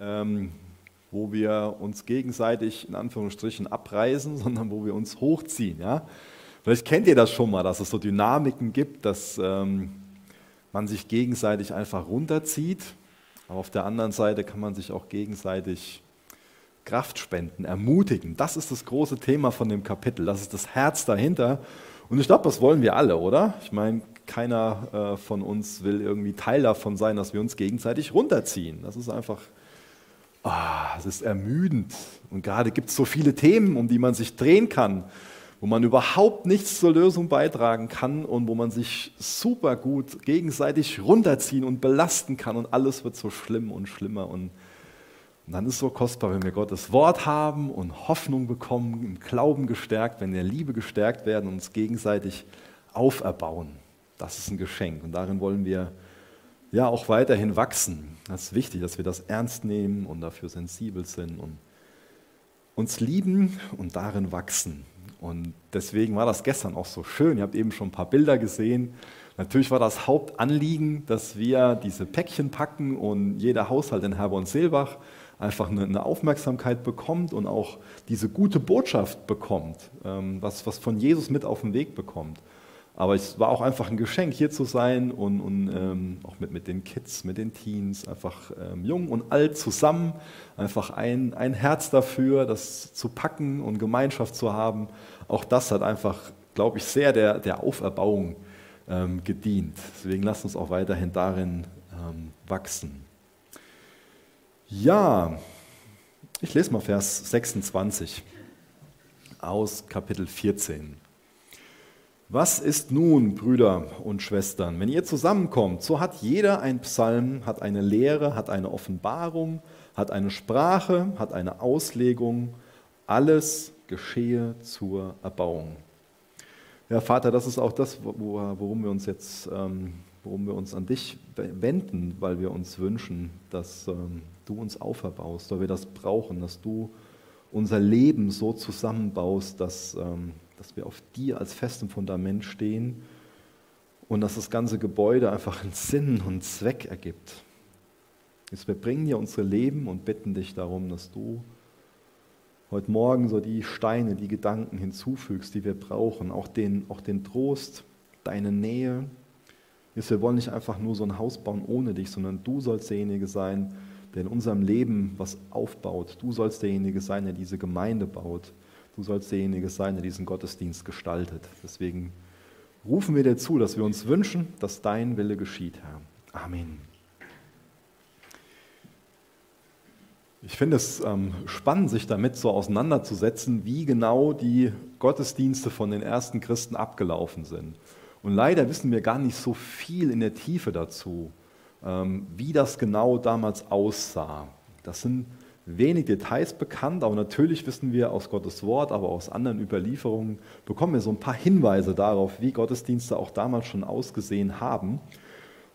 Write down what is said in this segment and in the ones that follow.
ähm, wo wir uns gegenseitig in Anführungsstrichen abreißen, sondern wo wir uns hochziehen. Ja? Vielleicht kennt ihr das schon mal, dass es so Dynamiken gibt, dass ähm, man sich gegenseitig einfach runterzieht. Aber auf der anderen Seite kann man sich auch gegenseitig Kraft spenden, ermutigen. Das ist das große Thema von dem Kapitel. Das ist das Herz dahinter. Und ich glaube, das wollen wir alle, oder? Ich meine, keiner äh, von uns will irgendwie Teil davon sein, dass wir uns gegenseitig runterziehen. Das ist einfach, oh, es ist ermüdend. Und gerade gibt es so viele Themen, um die man sich drehen kann, wo man überhaupt nichts zur Lösung beitragen kann und wo man sich super gut gegenseitig runterziehen und belasten kann und alles wird so schlimm und schlimmer. Und, und dann ist es so kostbar, wenn wir Gottes Wort haben und Hoffnung bekommen, im Glauben gestärkt, wenn wir Liebe gestärkt werden und uns gegenseitig auferbauen. Das ist ein Geschenk und darin wollen wir ja auch weiterhin wachsen. Das ist wichtig, dass wir das ernst nehmen und dafür sensibel sind und uns lieben und darin wachsen. Und deswegen war das gestern auch so schön. Ihr habt eben schon ein paar Bilder gesehen. Natürlich war das Hauptanliegen, dass wir diese Päckchen packen und jeder Haushalt in Herborn-Seelbach einfach eine, Aufmerksamkeit bekommt und auch diese gute Botschaft bekommt, ähm, was, was von Jesus mit auf den Weg bekommt. Aber es war auch einfach ein Geschenk, hier zu sein und, und ähm, auch mit, mit den Kids, mit den Teens, einfach ähm, jung und alt zusammen, einfach ein, ein Herz dafür, das zu packen und Gemeinschaft zu haben. Auch das hat einfach, glaube ich, sehr der, der Auferbauung ähm, gedient. Deswegen lasst uns auch weiterhin darin ähm, wachsen. Ja, ich lese mal Vers 26 aus Kapitel 14. Was ist nun, Brüder und Schwestern? Wenn ihr zusammenkommt, so hat jeder ein Psalm, hat eine Lehre, hat eine Offenbarung, hat eine Sprache, hat eine Auslegung. Alles geschehe zur Erbauung. Ja, Vater, das ist auch das, worum wir uns jetzt, ähm, worum wir uns an dich wenden, weil wir uns wünschen, dass ähm, du uns auferbaust, weil wir das brauchen, dass du unser Leben so zusammenbaust, dass ähm, dass wir auf dir als festem Fundament stehen und dass das ganze Gebäude einfach einen Sinn und Zweck ergibt. Jetzt wir bringen dir unsere Leben und bitten dich darum, dass du heute Morgen so die Steine, die Gedanken hinzufügst, die wir brauchen, auch den, auch den Trost, deine Nähe. Jetzt wir wollen nicht einfach nur so ein Haus bauen ohne dich, sondern du sollst derjenige sein, der in unserem Leben was aufbaut. Du sollst derjenige sein, der diese Gemeinde baut. Du sollst derjenige sein, der diesen Gottesdienst gestaltet. Deswegen rufen wir dir zu, dass wir uns wünschen, dass dein Wille geschieht, Herr. Amen. Ich finde es ähm, spannend, sich damit so auseinanderzusetzen, wie genau die Gottesdienste von den ersten Christen abgelaufen sind. Und leider wissen wir gar nicht so viel in der Tiefe dazu, ähm, wie das genau damals aussah. Das sind wenig Details bekannt, aber natürlich wissen wir aus Gottes Wort, aber aus anderen Überlieferungen, bekommen wir so ein paar Hinweise darauf, wie Gottesdienste auch damals schon ausgesehen haben.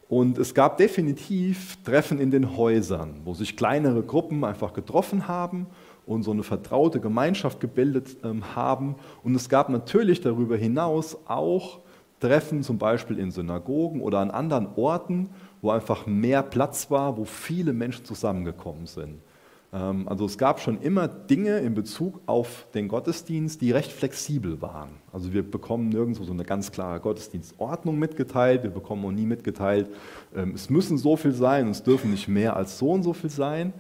Und es gab definitiv Treffen in den Häusern, wo sich kleinere Gruppen einfach getroffen haben und so eine vertraute Gemeinschaft gebildet ähm, haben. Und es gab natürlich darüber hinaus auch Treffen, zum Beispiel in Synagogen oder an anderen Orten, wo einfach mehr Platz war, wo viele Menschen zusammengekommen sind. Ähm, also es gab schon immer Dinge in Bezug auf den Gottesdienst, die recht flexibel waren. Also wir bekommen nirgendwo so eine ganz klare Gottesdienstordnung mitgeteilt, wir bekommen auch nie mitgeteilt, ähm, es müssen so viel sein und es dürfen nicht mehr als so und so viel sein,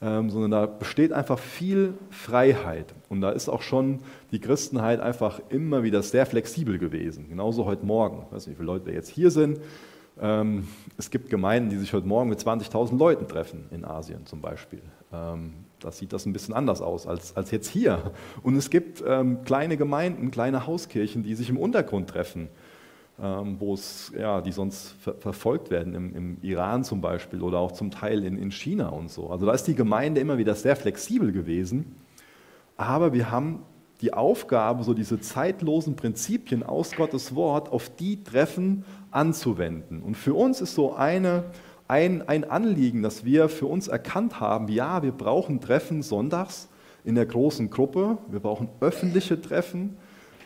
ähm, sondern da besteht einfach viel Freiheit. Und da ist auch schon die Christenheit einfach immer wieder sehr flexibel gewesen. Genauso heute Morgen. Ich weiß nicht, wie viele Leute jetzt hier sind. Es gibt Gemeinden, die sich heute Morgen mit 20.000 Leuten treffen, in Asien zum Beispiel. Ähm, da sieht das ein bisschen anders aus als, als jetzt hier. Und es gibt ähm, kleine Gemeinden, kleine Hauskirchen, die sich im Untergrund treffen, ähm, ja, die sonst ver verfolgt werden, im, im, Iran zum Beispiel oder auch zum Teil in, in China und so. Also da ist die Gemeinde immer wieder sehr flexibel gewesen. Aber wir haben die Aufgabe, so diese zeitlosen Prinzipien aus Gottes Wort auf die Treffen anzuwenden. Und für uns ist so eine ein, ein Anliegen, das wir für uns erkannt haben. Ja, wir brauchen Treffen sonntags in der großen Gruppe, wir brauchen öffentliche Treffen.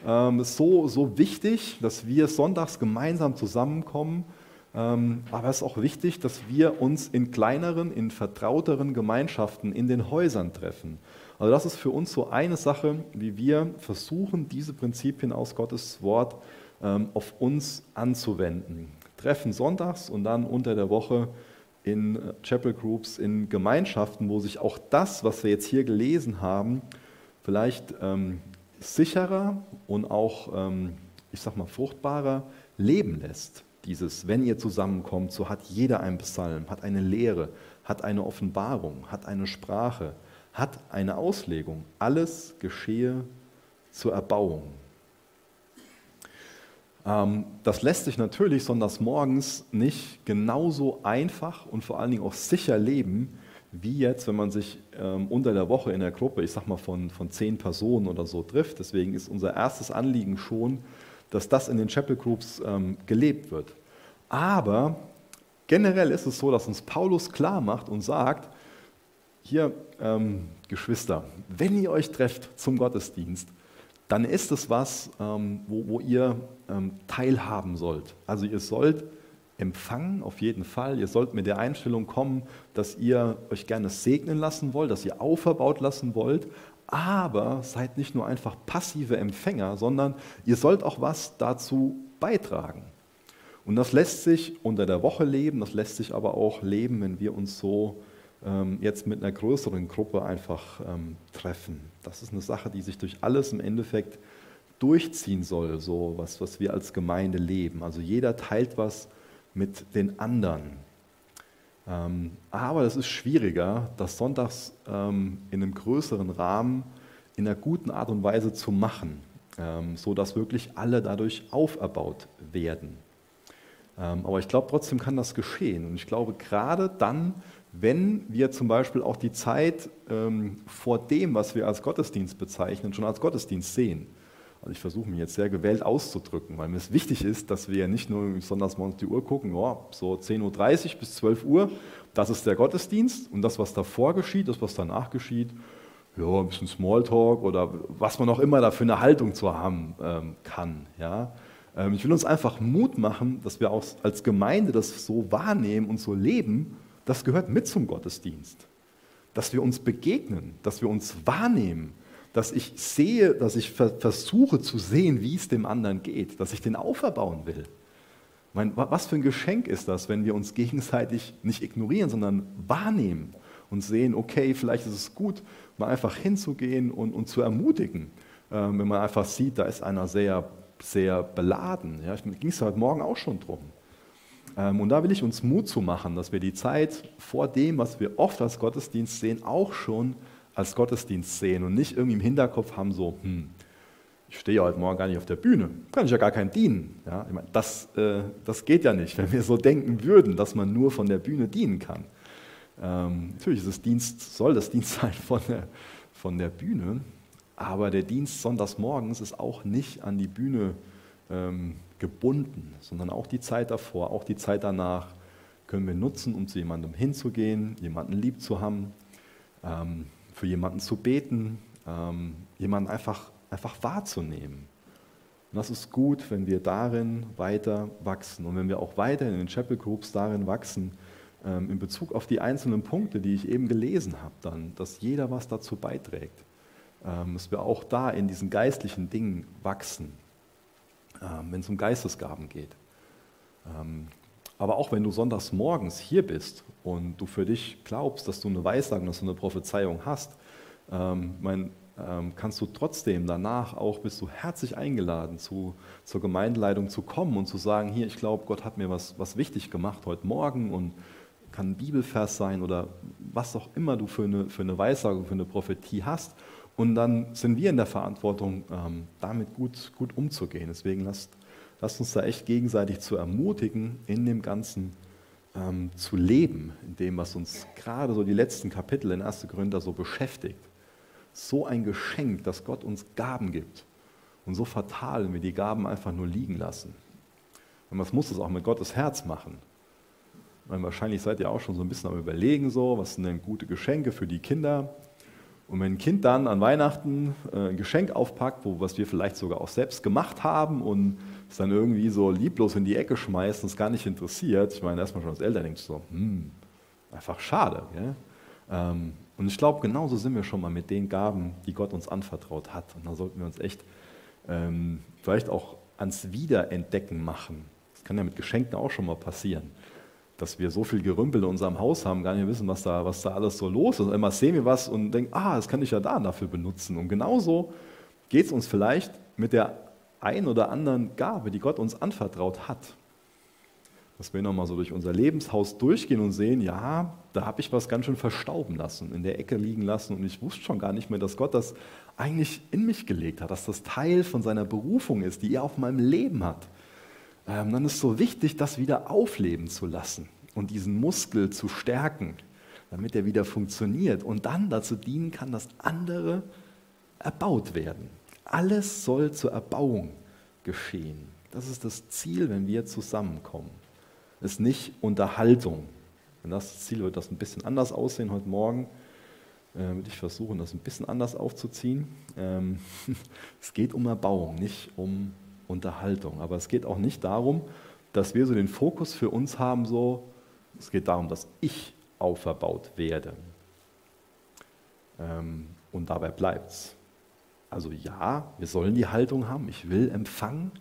Ähm, ist so, so wichtig, dass wir sonntags gemeinsam zusammenkommen, Ähm, aber es ist auch wichtig, dass wir uns in kleineren, in vertrauteren Gemeinschaften in den Häusern treffen. Also das ist für uns so eine Sache, wie wir versuchen, diese Prinzipien aus Gottes Wort ähm, auf uns anzuwenden. Treffen sonntags und dann unter der Woche in äh, Chapel Groups, in Gemeinschaften, wo sich auch das, was wir jetzt hier gelesen haben, vielleicht ähm, sicherer und auch, ähm, ich sag mal, fruchtbarer leben lässt. Dieses, wenn ihr zusammenkommt, so hat jeder einen Psalm, hat eine Lehre, hat eine Offenbarung, hat eine Sprache, hat eine Auslegung. Alles geschehe zur Erbauung. Ähm, das lässt sich natürlich sonntags morgens nicht genauso einfach und vor allen Dingen auch sicher leben, wie jetzt, wenn man sich ähm, unter der Woche in der Gruppe, ich sag mal von, von zehn Personen oder so trifft. Deswegen ist unser erstes Anliegen schon, dass das in den Chapel Groups ähm, gelebt wird. Aber generell ist es so, dass uns Paulus klar macht und sagt, hier, ähm, Geschwister, wenn ihr euch trefft zum Gottesdienst, dann ist es was, ähm, wo, wo, ihr ähm, teilhaben sollt. Also ihr sollt empfangen, auf jeden Fall. Ihr sollt mit der Einstellung kommen, dass ihr euch gerne segnen lassen wollt, dass ihr auferbaut lassen wollt, aber seid nicht nur einfach passive Empfänger, sondern ihr sollt auch was dazu beitragen. Und das lässt sich unter der Woche leben, das lässt sich aber auch leben, wenn wir uns so ähm, jetzt mit einer größeren Gruppe einfach ähm, treffen. Das ist eine Sache, die sich durch alles im Endeffekt durchziehen soll, so was, was wir als Gemeinde leben. Also jeder teilt was mit den anderen. Ähm, aber es ist schwieriger, das sonntags ähm, in einem größeren Rahmen in einer guten Art und Weise zu machen, ähm, sodass wirklich alle dadurch auferbaut werden. Ähm, aber ich glaube, trotzdem kann das geschehen. Und ich glaube, gerade dann, wenn wir zum Beispiel auch die Zeit ähm, vor dem, was wir als Gottesdienst bezeichnen, schon als Gottesdienst sehen. Also ich versuche mich jetzt sehr gewählt auszudrücken, weil mir es wichtig ist, dass wir nicht nur sonntags morgens die Uhr gucken, oh, so 10.30 Uhr bis 12 Uhr, das ist der Gottesdienst und das, was davor geschieht, das, was danach geschieht, ja, ein bisschen Smalltalk oder was man auch immer da für eine Haltung zu haben ähm, kann. Ja. Ähm, ich will uns einfach Mut machen, dass wir auch als Gemeinde das so wahrnehmen und so leben, das gehört mit zum Gottesdienst. Dass wir uns begegnen, dass wir uns wahrnehmen, dass ich sehe, dass ich versuche zu sehen, wie es dem anderen geht, dass ich den auferbauen will. Ich meine, was für ein Geschenk ist das, wenn wir uns gegenseitig nicht ignorieren, sondern wahrnehmen und sehen, okay, vielleicht ist es gut, mal einfach hinzugehen und, und zu ermutigen, ähm, wenn man einfach sieht, da ist einer sehr, sehr beladen. Ja, ging es heute Morgen auch schon drum. Ähm, und da will ich uns Mut zu machen, dass wir die Zeit vor dem, was wir oft als Gottesdienst sehen, auch schon als Gottesdienst sehen und nicht irgendwie im Hinterkopf haben, so, hm, ich stehe ja heute Morgen gar nicht auf der Bühne, kann ich ja gar kein dienen. Ja, ich meine, das, äh, das geht ja nicht, wenn wir so denken würden, dass man nur von der Bühne dienen kann. Ähm, natürlich ist es Dienst, soll das Dienst sein von der, von der Bühne, aber der Dienst sonntags morgens ist auch nicht an die Bühne ähm, gebunden, sondern auch die Zeit davor, auch die Zeit danach können wir nutzen, um zu jemandem hinzugehen, jemanden lieb zu haben, ähm, für jemanden zu beten, ähm, jemanden einfach, einfach wahrzunehmen. Und das ist gut, wenn wir darin weiter wachsen und wenn wir auch weiter in den Chapel Groups darin wachsen, ähm, in Bezug auf die einzelnen Punkte, die ich eben gelesen habe, dann, dass jeder was dazu beiträgt, ähm, dass wir auch da in diesen geistlichen Dingen wachsen, wenn es um Geistesgaben geht. Ähm, aber auch wenn du sonntags morgens hier bist und du für dich glaubst, dass du eine Weissagung, dass du eine Prophezeiung hast, ähm, mein, ähm, kannst du trotzdem danach auch, bist du herzlich eingeladen, zu, zur Gemeindeleitung zu kommen und zu sagen, hier, ich glaube, Gott hat mir was, was wichtig gemacht heute Morgen und kann ein Bibelvers sein oder was auch immer du für eine, für eine Weissagung, für eine Prophetie hast. Und dann sind wir in der Verantwortung, ähm, damit gut, gut umzugehen. Deswegen lasst, lasst uns da echt gegenseitig zu ermutigen, in dem Ganzen ähm, zu leben, in dem, was uns gerade so die letzten Kapitel in 1. Korinther so beschäftigt. So ein Geschenk, dass Gott uns Gaben gibt. Und so fatal, wenn wir die Gaben einfach nur liegen lassen. Und man muss das auch mit Gottes Herz machen. Meine, wahrscheinlich seid ihr auch schon so ein bisschen am Überlegen, so, was sind denn gute Geschenke für die Kinder? Und wenn ein Kind dann an Weihnachten äh, ein Geschenk aufpackt, wo, was wir vielleicht sogar auch selbst gemacht haben und es dann irgendwie so lieblos in die Ecke schmeißt und es gar nicht interessiert, ich meine, erstmal schon als Eltern denkst du so, hm, einfach schade. Ähm, und ich glaube, genauso sind wir schon mal mit den Gaben, die Gott uns anvertraut hat. Und da sollten wir uns echt ähm, vielleicht auch ans Wiederentdecken machen. Das kann ja mit Geschenken auch schon mal passieren dass wir so viel Gerümpel in unserem Haus haben, gar nicht wissen, was da, was da alles so los ist. Und immer sehen wir was und denken, ah, das kann ich ja da dafür benutzen. Und genauso geht es uns vielleicht mit der ein oder anderen Gabe, die Gott uns anvertraut hat. Dass wir nochmal so durch unser Lebenshaus durchgehen und sehen, ja, da habe ich was ganz schön verstauben lassen, in der Ecke liegen lassen und ich wusste schon gar nicht mehr, dass Gott das eigentlich in mich gelegt hat, dass das Teil von seiner Berufung ist, die er auf meinem Leben hat dann ist es so wichtig, das wieder aufleben zu lassen und diesen Muskel zu stärken, damit er wieder funktioniert und dann dazu dienen kann, dass andere erbaut werden. Alles soll zur Erbauung geschehen. Das ist das Ziel, wenn wir zusammenkommen. Es ist nicht Unterhaltung. Wenn das Ziel wird das ein bisschen anders aussehen heute Morgen, äh, würde ich versuchen, das ein bisschen anders aufzuziehen. Ähm, es geht um Erbauung, nicht um Unterhaltung. Aber es geht auch nicht darum, dass wir so den Fokus für uns haben, so, es geht darum, dass ich auferbaut werde. Ähm, und dabei bleibt es. Also ja, wir sollen die Haltung haben, ich will empfangen,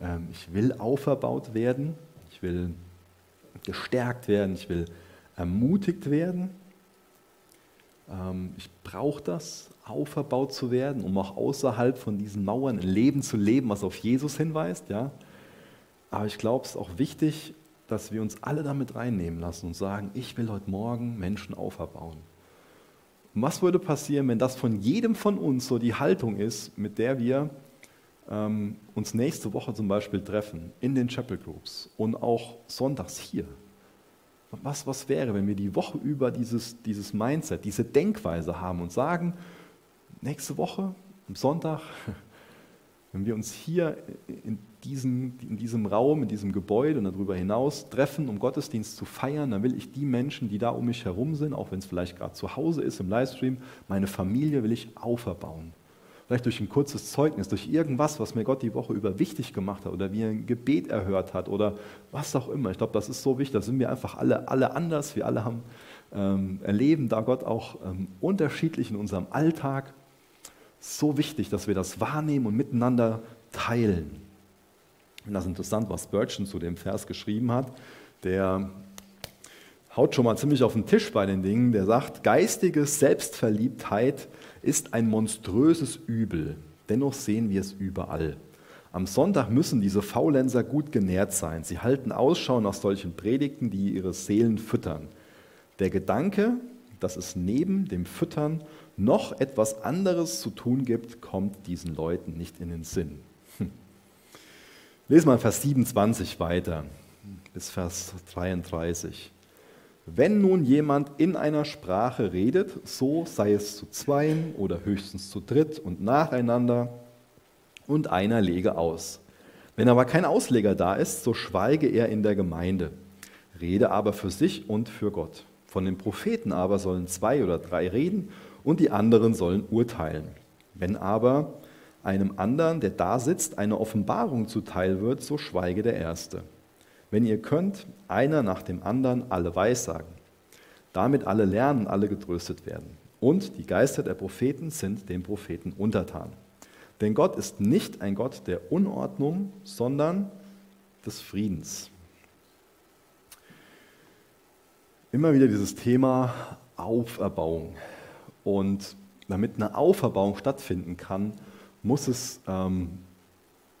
ähm, ich will auferbaut werden, ich will gestärkt werden, ich will ermutigt werden. Ähm, ich brauche das, auferbaut zu werden, um auch außerhalb von diesen Mauern ein Leben zu leben, was auf Jesus hinweist. Ja? Aber ich glaube, es ist auch wichtig, dass wir uns alle damit reinnehmen lassen und sagen, ich will heute Morgen Menschen auferbauen. Und was würde passieren, wenn das von jedem von uns so die Haltung ist, mit der wir ähm, uns nächste Woche zum Beispiel treffen, in den Chapel Groups und auch sonntags hier? Was, was wäre, wenn wir die Woche über dieses, dieses Mindset, diese Denkweise haben und sagen, nächste Woche, am Sonntag, wenn wir uns hier in diesem, in diesem Raum, in diesem Gebäude und darüber hinaus treffen, um Gottesdienst zu feiern, dann will ich die Menschen, die da um mich herum sind, auch wenn es vielleicht gerade zu Hause ist im Livestream, meine Familie will ich auferbauen. Vielleicht durch ein kurzes Zeugnis, durch irgendwas, was mir Gott die Woche über wichtig gemacht hat oder wie er ein Gebet erhört hat oder was auch immer. Ich glaube, das ist so wichtig. Da sind wir einfach alle, alle anders. Wir alle haben, ähm, erleben da Gott auch ähm, unterschiedlich in unserem Alltag so wichtig, dass wir das wahrnehmen und miteinander teilen. Und das ist interessant, was Spurgeon zu dem Vers geschrieben hat. Der haut schon mal ziemlich auf den Tisch bei den Dingen. Der sagt, geistige Selbstverliebtheit ist ein monströses Übel. Dennoch sehen wir es überall. Am Sonntag müssen diese Faulenzer gut genährt sein. Sie halten Ausschau nach solchen Predigten, die ihre Seelen füttern. Der Gedanke, dass es neben dem Füttern noch etwas anderes zu tun gibt, kommt diesen Leuten nicht in den Sinn. Hm. Lesen wir Vers 27 weiter bis Vers 33. Wenn nun jemand in einer Sprache redet, so sei es zu zweien oder höchstens zu dritt und nacheinander und einer lege aus. Wenn aber kein Ausleger da ist, so schweige er in der Gemeinde, rede aber für sich und für Gott. Von den Propheten aber sollen zwei oder drei reden und die anderen sollen urteilen. Wenn aber einem anderen, der da sitzt, eine Offenbarung zuteil wird, so schweige der Erste. Wenn ihr könnt, einer nach dem anderen alle Weissagen. Damit alle lernen, alle getröstet werden. Und die Geister der Propheten sind den Propheten untertan. Denn Gott ist nicht ein Gott der Unordnung, sondern des Friedens. Immer wieder dieses Thema Auferbauung. Und damit eine Auferbauung stattfinden kann, muss es ähm,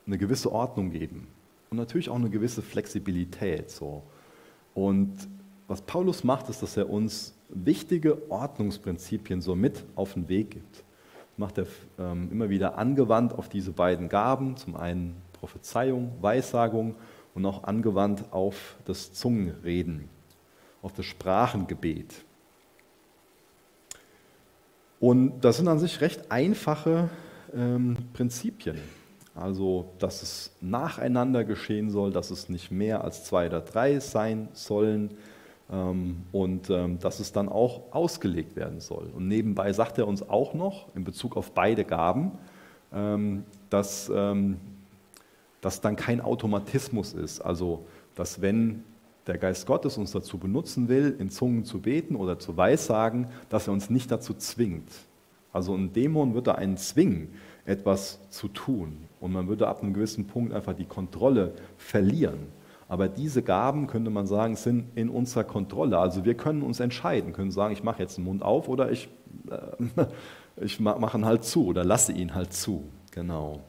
eine gewisse Ordnung geben und natürlich auch eine gewisse Flexibilität. So. Und was Paulus macht, ist, dass er uns wichtige Ordnungsprinzipien so mit auf den Weg gibt. Das macht er ähm, immer wieder angewandt auf diese beiden Gaben, zum einen Prophezeiung, Weissagung und auch angewandt auf das Zungenreden, auf das Sprachengebet. Und das sind an sich recht einfache ähm, Prinzipien. Also, dass es nacheinander geschehen soll, dass es nicht mehr als zwei oder drei sein sollen, ähm, und ähm, dass es dann auch ausgelegt werden soll. Und nebenbei sagt er uns auch noch in Bezug auf beide Gaben, ähm, dass das dann kein Automatismus ist. Also, dass wenn der Geist Gottes uns dazu benutzen will, in Zungen zu beten oder zu weissagen, dass er uns nicht dazu zwingt. Also ein Dämon würde einen zwingen, etwas zu tun. Und man würde ab einem gewissen Punkt einfach die Kontrolle verlieren. Aber diese Gaben, könnte man sagen, sind in unserer Kontrolle. Also wir können uns entscheiden, können sagen, ich mache jetzt den Mund auf oder ich, äh, ich mache ihn halt zu oder lasse ihn halt zu. Genau.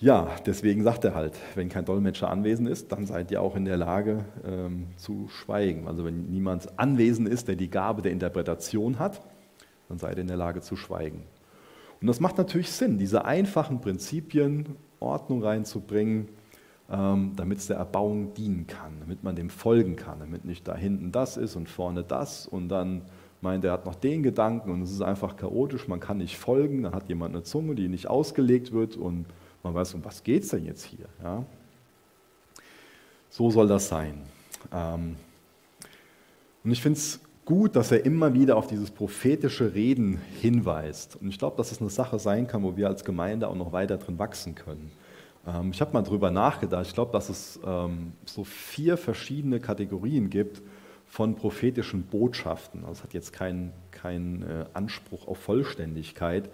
Ja, deswegen sagt er halt, wenn kein Dolmetscher anwesend ist, dann seid ihr auch in der Lage ähm, zu schweigen. Also wenn niemand anwesend ist, der die Gabe der Interpretation hat, dann seid ihr in der Lage zu schweigen. Und das macht natürlich Sinn, diese einfachen Prinzipien Ordnung reinzubringen, ähm, damit es der Erbauung dienen kann, damit man dem folgen kann, damit nicht da hinten das ist und vorne das und dann meint, er hat noch den Gedanken und es ist einfach chaotisch, man kann nicht folgen, dann hat jemand eine Zunge, die nicht ausgelegt wird und man weiß, um was geht es denn jetzt hier? Ja? So soll das sein. Ähm, und ich finde es gut, dass er immer wieder auf dieses prophetische Reden hinweist. Und ich glaube, dass es eine Sache sein kann, wo wir als Gemeinde auch noch weiter drin wachsen können. Ähm, ich habe mal drüber nachgedacht. Ich glaube, dass es ähm, so vier verschiedene Kategorien gibt von prophetischen Botschaften. Also es hat jetzt keinen kein, äh, Anspruch auf Vollständigkeit,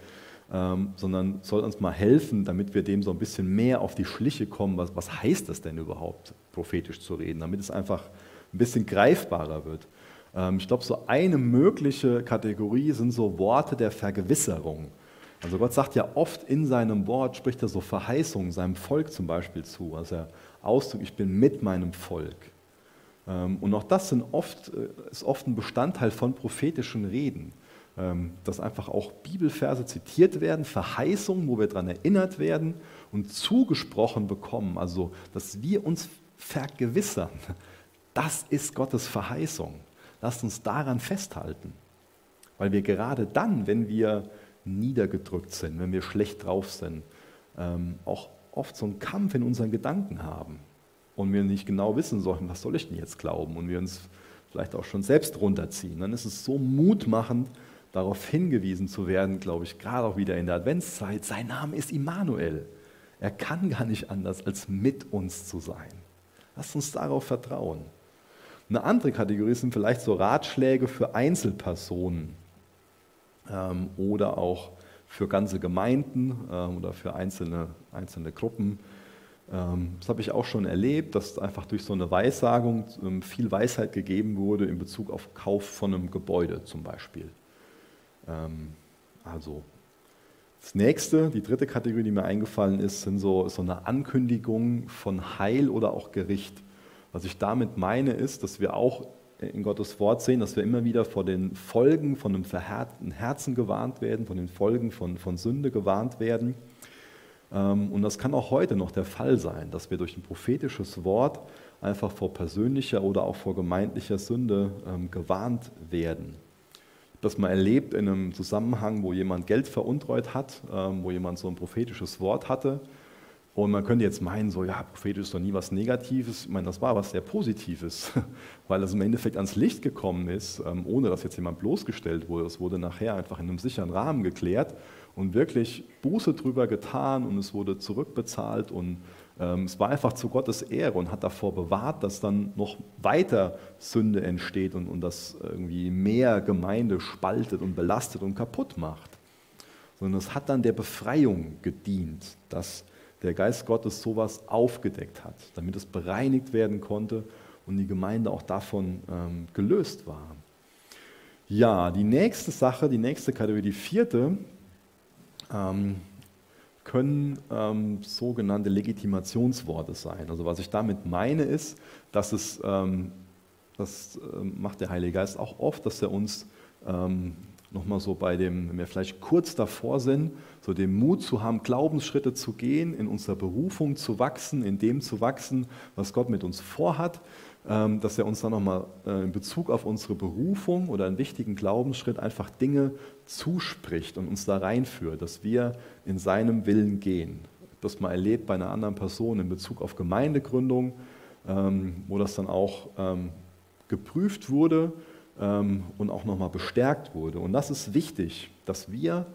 ähm, sondern soll uns mal helfen, damit wir dem so ein bisschen mehr auf die Schliche kommen. Was, was heißt das denn überhaupt, prophetisch zu reden, damit es einfach ein bisschen greifbarer wird. Ich glaube, so eine mögliche Kategorie sind so Worte der Vergewisserung. Also Gott sagt ja oft in seinem Wort, spricht er so Verheißungen seinem Volk zum Beispiel zu. Also er ausdrückt, ich bin mit meinem Volk. Ähm, und auch das oft, äh, ist oft ein Bestandteil von prophetischen Reden, ähm, dass einfach auch Bibelverse zitiert werden, Verheißungen, wo wir daran erinnert werden und zugesprochen bekommen. Also, dass wir uns vergewissern, das ist Gottes Verheißung. Lasst uns daran festhalten. Weil wir gerade dann, wenn wir niedergedrückt sind, wenn wir schlecht drauf sind, ähm, auch oft so einen Kampf in unseren Gedanken haben und wir nicht genau wissen sollen, was soll ich denn jetzt glauben und wir uns vielleicht auch schon selbst runterziehen, dann ist es so mutmachend, darauf hingewiesen zu werden, glaube ich, gerade auch wieder in der Adventszeit, sein Name ist Immanuel. Er kann gar nicht anders, als mit uns zu sein. Lasst uns darauf vertrauen. Eine andere Kategorie sind vielleicht so Ratschläge für Einzelpersonen ähm, oder auch für ganze Gemeinden ähm, oder für einzelne, einzelne Gruppen. Ähm, das habe ich auch schon erlebt, dass einfach durch so eine Weissagung ähm, viel Weisheit gegeben wurde in Bezug auf Kauf von einem Gebäude zum Beispiel. Ähm, also das nächste, die dritte Kategorie, die mir eingefallen ist, sind so, so eine Ankündigung von Heil oder auch Gericht. Was ich damit meine, ist, dass wir auch in Gottes Wort sehen, dass wir immer wieder vor den Folgen von einem verhärteten Herzen gewarnt werden, von den Folgen von, von Sünde gewarnt werden. Ähm, und das kann auch heute noch der Fall sein, dass wir durch ein prophetisches Wort einfach vor persönlicher oder auch vor gemeindlicher Sünde ähm, gewarnt werden. Ich habe das mal erlebt in einem Zusammenhang, wo jemand Geld veruntreut hat, ähm, wo jemand so ein prophetisches Wort hatte und man könnte jetzt meinen, so, ja, prophetisch ist doch nie was Negatives. Ich meine, das war was sehr Positives, weil es im Endeffekt ans Licht gekommen ist, ähm, ohne dass jetzt jemand bloßgestellt wurde. Es wurde nachher einfach in einem sicheren Rahmen geklärt und wirklich Buße drüber getan und es wurde zurückbezahlt und ähm, es war einfach zu Gottes Ehre und hat davor bewahrt, dass dann noch weiter Sünde entsteht und, und das irgendwie mehr Gemeinde spaltet und belastet und kaputt macht. Sondern es hat dann der Befreiung gedient, dass der Geist Gottes sowas aufgedeckt hat, damit es bereinigt werden konnte und die Gemeinde auch davon ähm, gelöst war. Ja, die nächste Sache, die nächste Kategorie, die vierte, ähm, können ähm, sogenannte Legitimationsworte sein. Also was ich damit meine ist, dass es, ähm, das äh, macht der Heilige Geist auch oft, dass er uns ähm, nochmal so bei dem, wenn wir vielleicht kurz davor sind, so den Mut zu haben, Glaubensschritte zu gehen, in unserer Berufung zu wachsen, in dem zu wachsen, was Gott mit uns vorhat, ähm, dass er uns dann nochmal äh, in Bezug auf unsere Berufung oder einen wichtigen Glaubensschritt einfach Dinge zuspricht und uns da reinführt, dass wir in seinem Willen gehen. Das mal erlebt bei einer anderen Person in Bezug auf Gemeindegründung, ähm, wo das dann auch ähm, geprüft wurde ähm, und auch nochmal bestärkt wurde. Und das ist wichtig, dass wir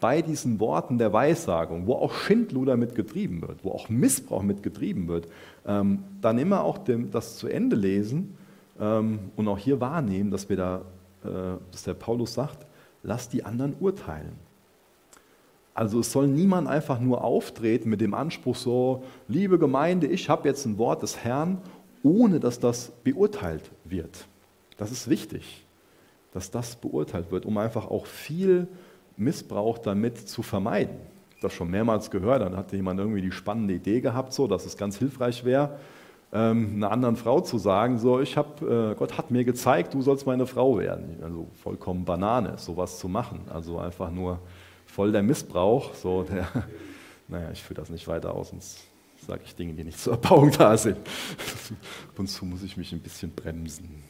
bei diesen Worten der Weissagung, wo auch Schindluder mitgetrieben wird, wo auch Missbrauch mitgetrieben wird, ähm, dann immer auch dem, das zu Ende lesen ähm, und auch hier wahrnehmen, dass wir da, äh, dass der Paulus sagt, lass die anderen urteilen. Also es soll niemand einfach nur auftreten mit dem Anspruch so, liebe Gemeinde, ich habe jetzt ein Wort des Herrn, ohne dass das beurteilt wird. Das ist wichtig, dass das beurteilt wird, um einfach auch viel Missbrauch damit zu vermeiden. Das schon mehrmals gehört, dann hatte jemand irgendwie die spannende Idee gehabt, so, dass es ganz hilfreich wäre, ähm, einer anderen Frau zu sagen, so, ich habe, äh, Gott hat mir gezeigt, du sollst meine Frau werden. Also vollkommen Banane, sowas zu machen. Also einfach nur voll der Missbrauch. So der, naja, ich führe das nicht weiter aus, sonst sage ich Dinge, die nicht zur Erbauung da sind. Ab und zu muss ich mich ein bisschen bremsen.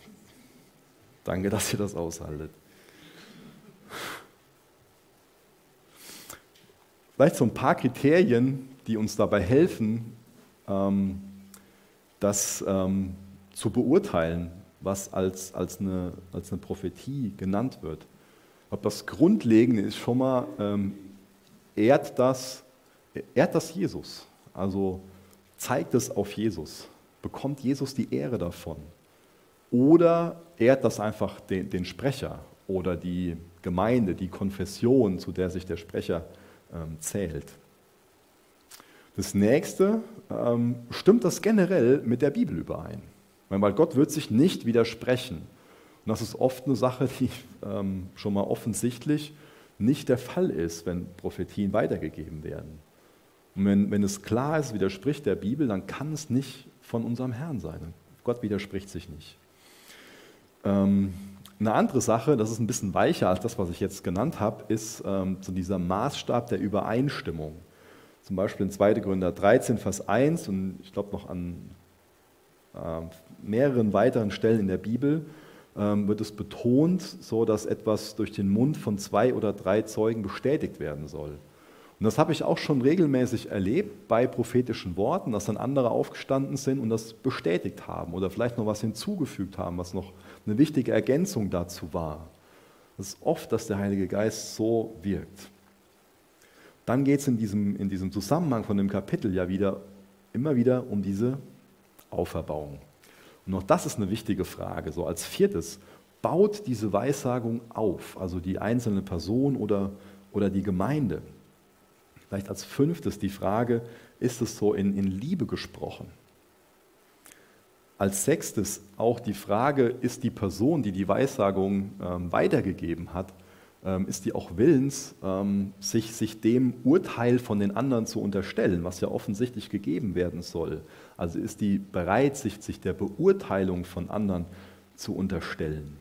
Danke, dass ihr das aushaltet. Vielleicht so ein paar Kriterien, die uns dabei helfen, ähm, das ähm, zu beurteilen, was als, als, eine, als eine Prophetie genannt wird. Aber das Grundlegende ist schon mal, ähm, ehrt, das, ehrt das Jesus. Also zeigt es auf Jesus. Bekommt Jesus die Ehre davon? Oder ehrt das einfach den, den Sprecher oder die Gemeinde, die Konfession, zu der sich der Sprecher ähm, zählt. Das nächste, ähm, stimmt das generell mit der Bibel überein? Weil Gott wird sich nicht widersprechen. Und das ist oft eine Sache, die ähm, schon mal offensichtlich nicht der Fall ist, wenn Prophetien weitergegeben werden. Und wenn, wenn es klar ist, widerspricht der Bibel, dann kann es nicht von unserem Herrn sein. Gott widerspricht sich nicht. Ähm, eine andere Sache, das ist ein bisschen weicher als das, was ich jetzt genannt habe, ist ähm, so dieser Maßstab der Übereinstimmung. Zum Beispiel in 2. Gründer 13, Vers 1 und ich glaube noch an äh, mehreren weiteren Stellen in der Bibel ähm, wird es betont, so dass etwas durch den Mund von zwei oder drei Zeugen bestätigt werden soll. Und das habe ich auch schon regelmäßig erlebt bei prophetischen Worten, dass dann andere aufgestanden sind und das bestätigt haben oder vielleicht noch was hinzugefügt haben, was noch eine wichtige Ergänzung dazu war. Es ist oft, dass der Heilige Geist so wirkt. Dann geht es in diesem, in diesem Zusammenhang von dem Kapitel ja wieder immer wieder um diese Auferbauung. Und auch das ist eine wichtige Frage. So als viertes, baut diese Weissagung auf, also die einzelne Person oder, oder die Gemeinde. Vielleicht als fünftes die Frage, ist es so in, in Liebe gesprochen? Als sechstes auch die Frage, ist die Person, die die Weissagung ähm, weitergegeben hat, ähm, ist die auch willens, ähm, sich, sich dem Urteil von den anderen zu unterstellen, was ja offensichtlich gegeben werden soll? Also ist die bereit, sich, sich der Beurteilung von anderen zu unterstellen?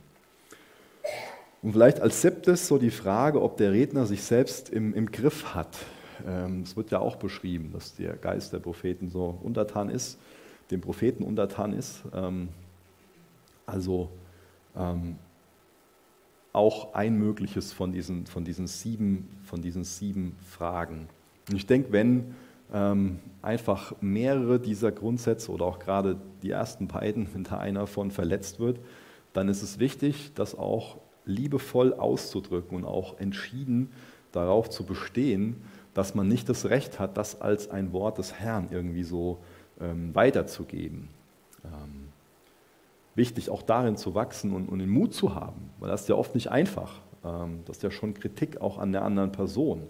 Und vielleicht als siebtes so die Frage, ob der Redner sich selbst im, im Griff hat. Ähm, es wird ja auch beschrieben, dass der Geist der Propheten so untertan ist, dem Propheten untertan ist. Ähm, also ähm, auch ein mögliches von diesen, von diesen, sieben, von diesen sieben Fragen. Und ich denke, wenn einfach mehrere dieser Grundsätze oder auch gerade die ersten beiden, da einer von verletzt wird, dann ist es wichtig, das auch liebevoll auszudrücken und auch entschieden darauf zu bestehen, dass man nicht das Recht hat, das als ein Wort des Herrn irgendwie so ähm, weiterzugeben. Ähm, wichtig auch darin zu wachsen und, und, den Mut zu haben, weil das ist ja oft nicht einfach. Ähm, das ist ja schon Kritik auch an der anderen Person.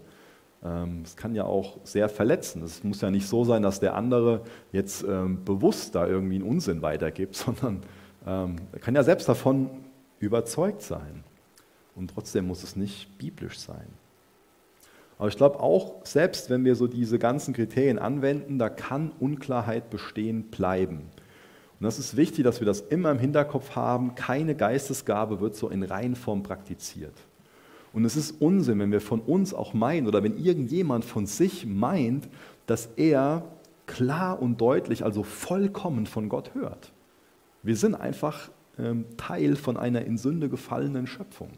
Ähm, es kann ja auch sehr verletzen. Es muss ja nicht so sein, dass der andere jetzt ähm, bewusst da irgendwie einen Unsinn weitergibt, sondern ähm, er kann ja selbst davon überzeugt sein. Und trotzdem muss es nicht biblisch sein. Aber ich glaube auch, selbst wenn wir so diese ganzen Kriterien anwenden, da kann Unklarheit bestehen bleiben. Und das ist wichtig, dass wir das immer im Hinterkopf haben. Keine Geistesgabe wird so in Reihenform praktiziert. Und es ist Unsinn, wenn wir von uns auch meinen oder wenn irgendjemand von sich meint, dass er klar und deutlich, also vollkommen von Gott hört. Wir sind einfach ähm, Teil von einer in Sünde gefallenen Schöpfung.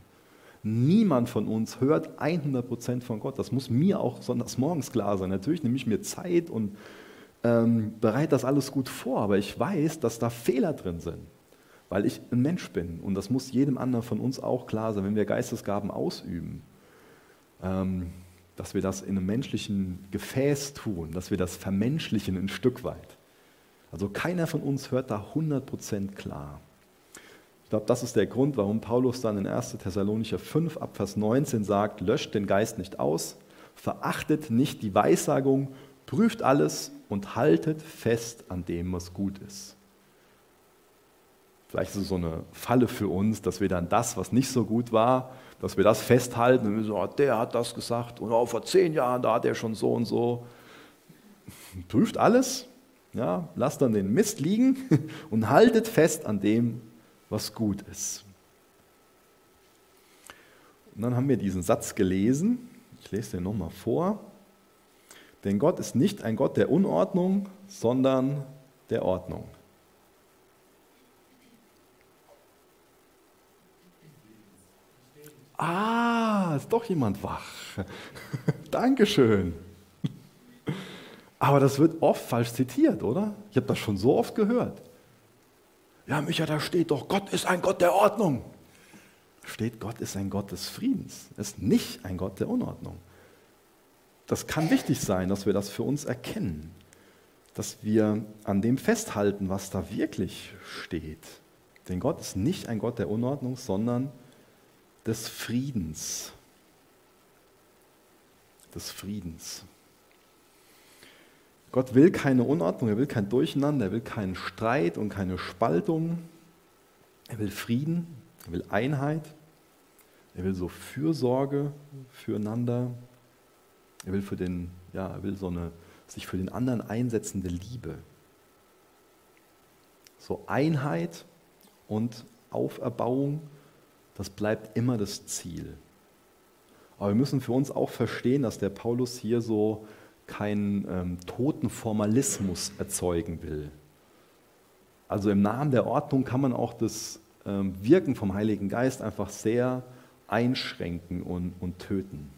Niemand von uns hört 100% von Gott. Das muss mir auch sonntags morgens klar sein. Natürlich nehme ich mir Zeit und ähm, bereite das alles gut vor, aber ich weiß, dass da Fehler drin sind. weil ich ein Mensch bin. Und das muss jedem anderen von uns auch klar sein, wenn wir Geistesgaben ausüben, ähm, dass wir das in einem menschlichen Gefäß tun, dass wir das vermenschlichen ein Stück weit. Also keiner von uns hört da 100% klar. Ich glaube, das ist der Grund, warum Paulus dann in 1. Thessalonicher 5 ab Vers 19 sagt, löscht den Geist nicht aus, verachtet nicht die Weissagung, prüft alles und haltet fest an dem, was gut ist. Vielleicht ist es so eine Falle für uns, dass wir dann das, was nicht so gut war, dass wir das festhalten und wir so, oh, der hat das gesagt und oh, vor zehn Jahren, da hat er schon so und so. Prüft alles, ja, lasst dann den Mist liegen und haltet fest an dem, was gut ist. Und dann haben wir diesen Satz gelesen, ich lese den nochmal vor. Denn Gott ist nicht ein Gott der Unordnung, sondern der Ordnung. Ah, ist doch jemand wach. Dankeschön. Aber das wird oft falsch zitiert, oder? Ich habe das schon so oft gehört. Ja, Micha, da steht doch, Gott ist ein Gott der Ordnung. Steht, Gott ist ein Gott des Friedens. Ist nicht ein Gott der Unordnung. Das kann wichtig sein, dass wir das für uns erkennen. Dass wir an dem festhalten, was da wirklich steht. Denn Gott ist nicht ein Gott der Unordnung, sondern des Friedens. Des Friedens. Gott will keine Unordnung, er will kein Durcheinander, er will keinen Streit und keine Spaltung. Er will Frieden, er will Einheit, er will so Fürsorge füreinander. Er will, für den, ja, er will so eine sich für den anderen einsetzende Liebe. So Einheit und Auferbauung das bleibt immer das Ziel. Aber wir müssen für uns auch verstehen, dass der Paulus hier so keinen ähm, toten Formalismus erzeugen will. Also im Namen der Ordnung kann man auch das ähm, Wirken vom Heiligen Geist einfach sehr einschränken und, und töten.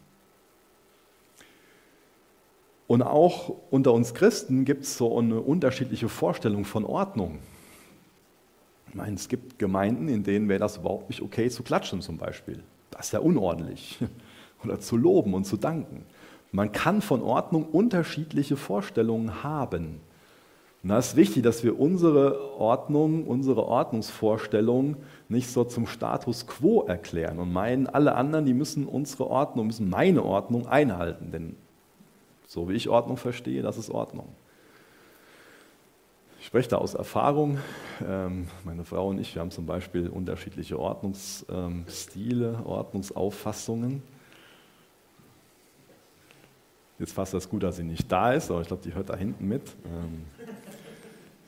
Und auch unter uns Christen gibt es so eine unterschiedliche Vorstellung von Ordnung. Ich meine, es gibt Gemeinden, in denen wäre das überhaupt nicht okay zu klatschen zum Beispiel. Das ist ja unordentlich. Oder zu loben und zu danken. Man kann von Ordnung unterschiedliche Vorstellungen haben. Und da ist wichtig, dass wir unsere Ordnung, unsere Ordnungsvorstellungen nicht so zum Status quo erklären und meinen, alle anderen, die müssen unsere Ordnung, müssen meine Ordnung einhalten. Denn so wie ich Ordnung verstehe, das ist Ordnung. Ich spreche da aus Erfahrung. Ähm, meine Frau und ich, wir haben zum Beispiel unterschiedliche Ordnungsstile, Ordnungsauffassungen. Jetzt fast das gut, dass sie nicht da ist, aber ich glaube, die hört da hinten mit. Ähm,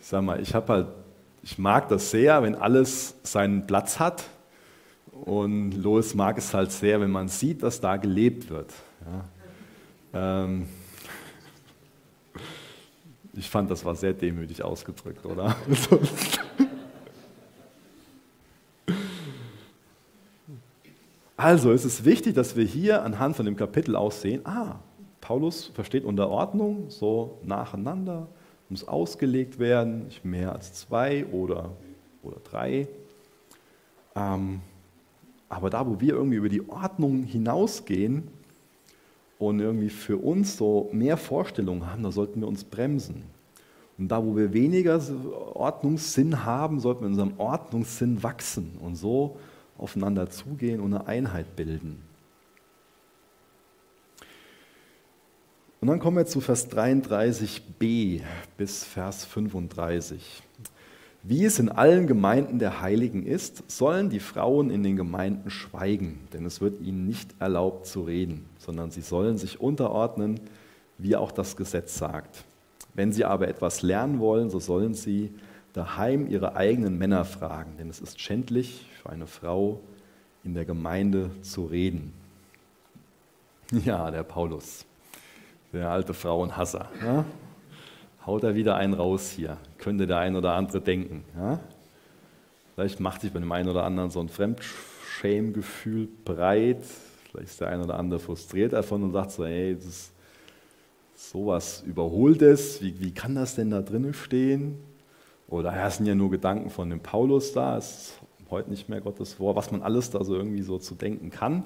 ich sage mal, ich habe halt, ich mag das sehr, wenn alles seinen Platz hat. Und Lois mag es halt sehr, wenn man sieht, dass da gelebt wird. Ja. Ähm, ich fand, das war sehr demütig ausgedrückt, oder? Also es ist wichtig, dass wir hier anhand von dem Kapitel aussehen, ah, Paulus versteht unter Ordnung so nacheinander, muss ausgelegt werden, nicht mehr als zwei oder, oder drei. Ähm, aber da, wo wir irgendwie über die Ordnung hinausgehen, und irgendwie für uns so mehr Vorstellungen haben, da sollten wir uns bremsen. Und da, wo wir weniger Ordnungssinn haben, sollten wir in unserem Ordnungssinn wachsen und so aufeinander zugehen und eine Einheit bilden. Und dann kommen wir zu Vers 33b bis Vers 35. Wie es in allen Gemeinden der Heiligen ist, sollen die Frauen in den Gemeinden schweigen, denn es wird ihnen nicht erlaubt zu reden, sondern sie sollen sich unterordnen, wie auch das Gesetz sagt. Wenn sie aber etwas lernen wollen, so sollen sie daheim ihre eigenen Männer fragen, denn es ist schändlich für eine Frau in der Gemeinde zu reden. Ja, der Paulus, der alte Frauenhasser. Ja? haut er wieder einen raus hier. Könnte der ein oder andere denken. Ja? Vielleicht macht sich bei dem einen oder anderen so ein Fremdschämgefühl breit. Vielleicht ist der ein oder andere frustriert davon und sagt so, hey, das ist sowas Überholtes, wie, wie kann das denn da drinnen stehen? Oder ja, es sind ja nur Gedanken von dem Paulus da, es ist heute nicht mehr Gottes Wort, was man alles da so irgendwie so zu denken kann.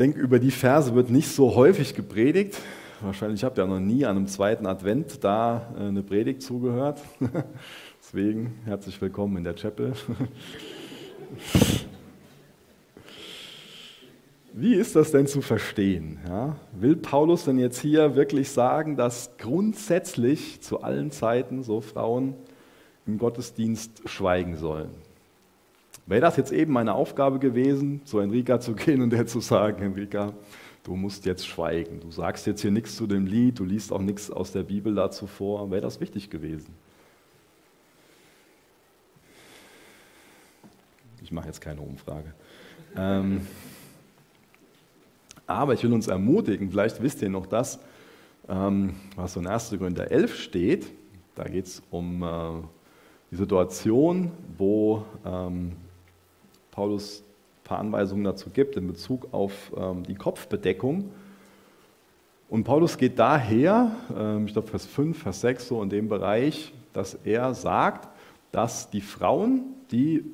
Denke, über die Verse wird nicht so häufig gepredigt. Wahrscheinlich habt ihr noch nie an einem zweiten Advent da äh, eine Predigt zugehört. Deswegen herzlich willkommen in der Chapel. Wie ist das denn zu verstehen? Ja? Will Paulus denn jetzt hier wirklich sagen, dass grundsätzlich zu allen Zeiten so Frauen im Gottesdienst schweigen sollen? Wäre das jetzt eben meine Aufgabe gewesen, zu Enrika zu gehen und der zu sagen, Enrika, du musst jetzt schweigen, du sagst jetzt hier nichts zu dem Lied, du liest auch nichts aus der Bibel dazu vor, wäre das wichtig gewesen? Ich mache jetzt keine Umfrage. Ähm, aber ich will uns ermutigen, vielleicht wisst ihr noch das, ähm, was so in 1. Korinther 11 steht. Da geht es um äh, die Situation, wo ähm, Paulus ein paar Anweisungen dazu gibt in Bezug auf ähm, die Kopfbedeckung. Und Paulus geht daher, ich glaube Vers 5, Vers 6, so in dem Bereich, dass er sagt, dass die Frauen, die,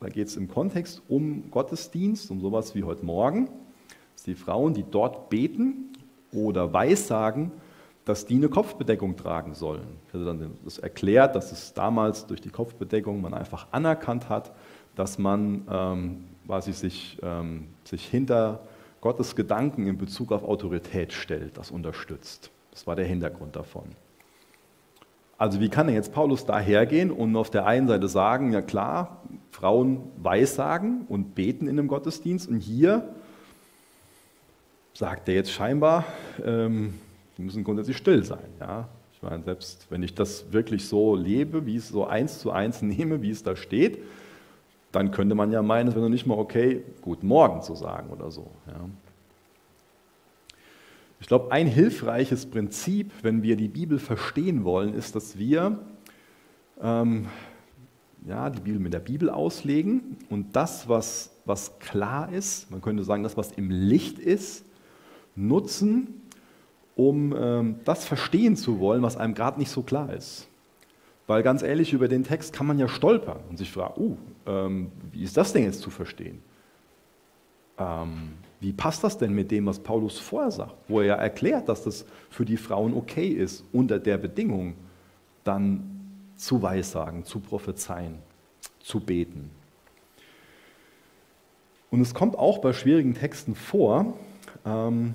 da geht es im Kontext um Gottesdienst, um sowas wie heute Morgen, die Frauen, die dort beten oder weissagen, dass die eine Kopfbedeckung tragen sollen. Hatte dann das erklärt, dass es damals durch die Kopfbedeckung man einfach anerkannt hat, dass man ähm, quasi sich, ähm, sich hinter Gottes Gedanken in Bezug auf Autorität stellt, das unterstützt. Das war der Hintergrund davon. Also wie kann denn jetzt Paulus dahergehen und auf der einen Seite sagen, ja klar, Frauen weissagen und beten in einem Gottesdienst und hier sagt er jetzt scheinbar, ähm, wir müssen grundsätzlich still sein. Ja? Ich meine, selbst wenn ich das wirklich so lebe, wie es so eins zu eins nehme, wie es da steht, dann könnte man ja meinen, es wäre noch nicht mal okay, Guten Morgen zu sagen oder so. Ja? Ich glaube, ein hilfreiches Prinzip, wenn wir die Bibel verstehen wollen, ist, dass wir ähm, ja, die Bibel mit der Bibel auslegen und das, was, was klar ist, man könnte sagen, das, was im Licht ist, nutzen, um ähm, das verstehen zu wollen, was einem gerade nicht so klar ist. Weil ganz ehrlich, über den Text kann man ja stolpern und sich fragen, oh, ähm, wie ist das denn jetzt zu verstehen? Ähm, wie passt das denn mit dem, was Paulus vorher sagt, wo er ja erklärt, dass das für die Frauen okay ist, unter der Bedingung dann zu weissagen, zu prophezeien, zu beten. Und es kommt auch bei schwierigen Texten vor, ähm,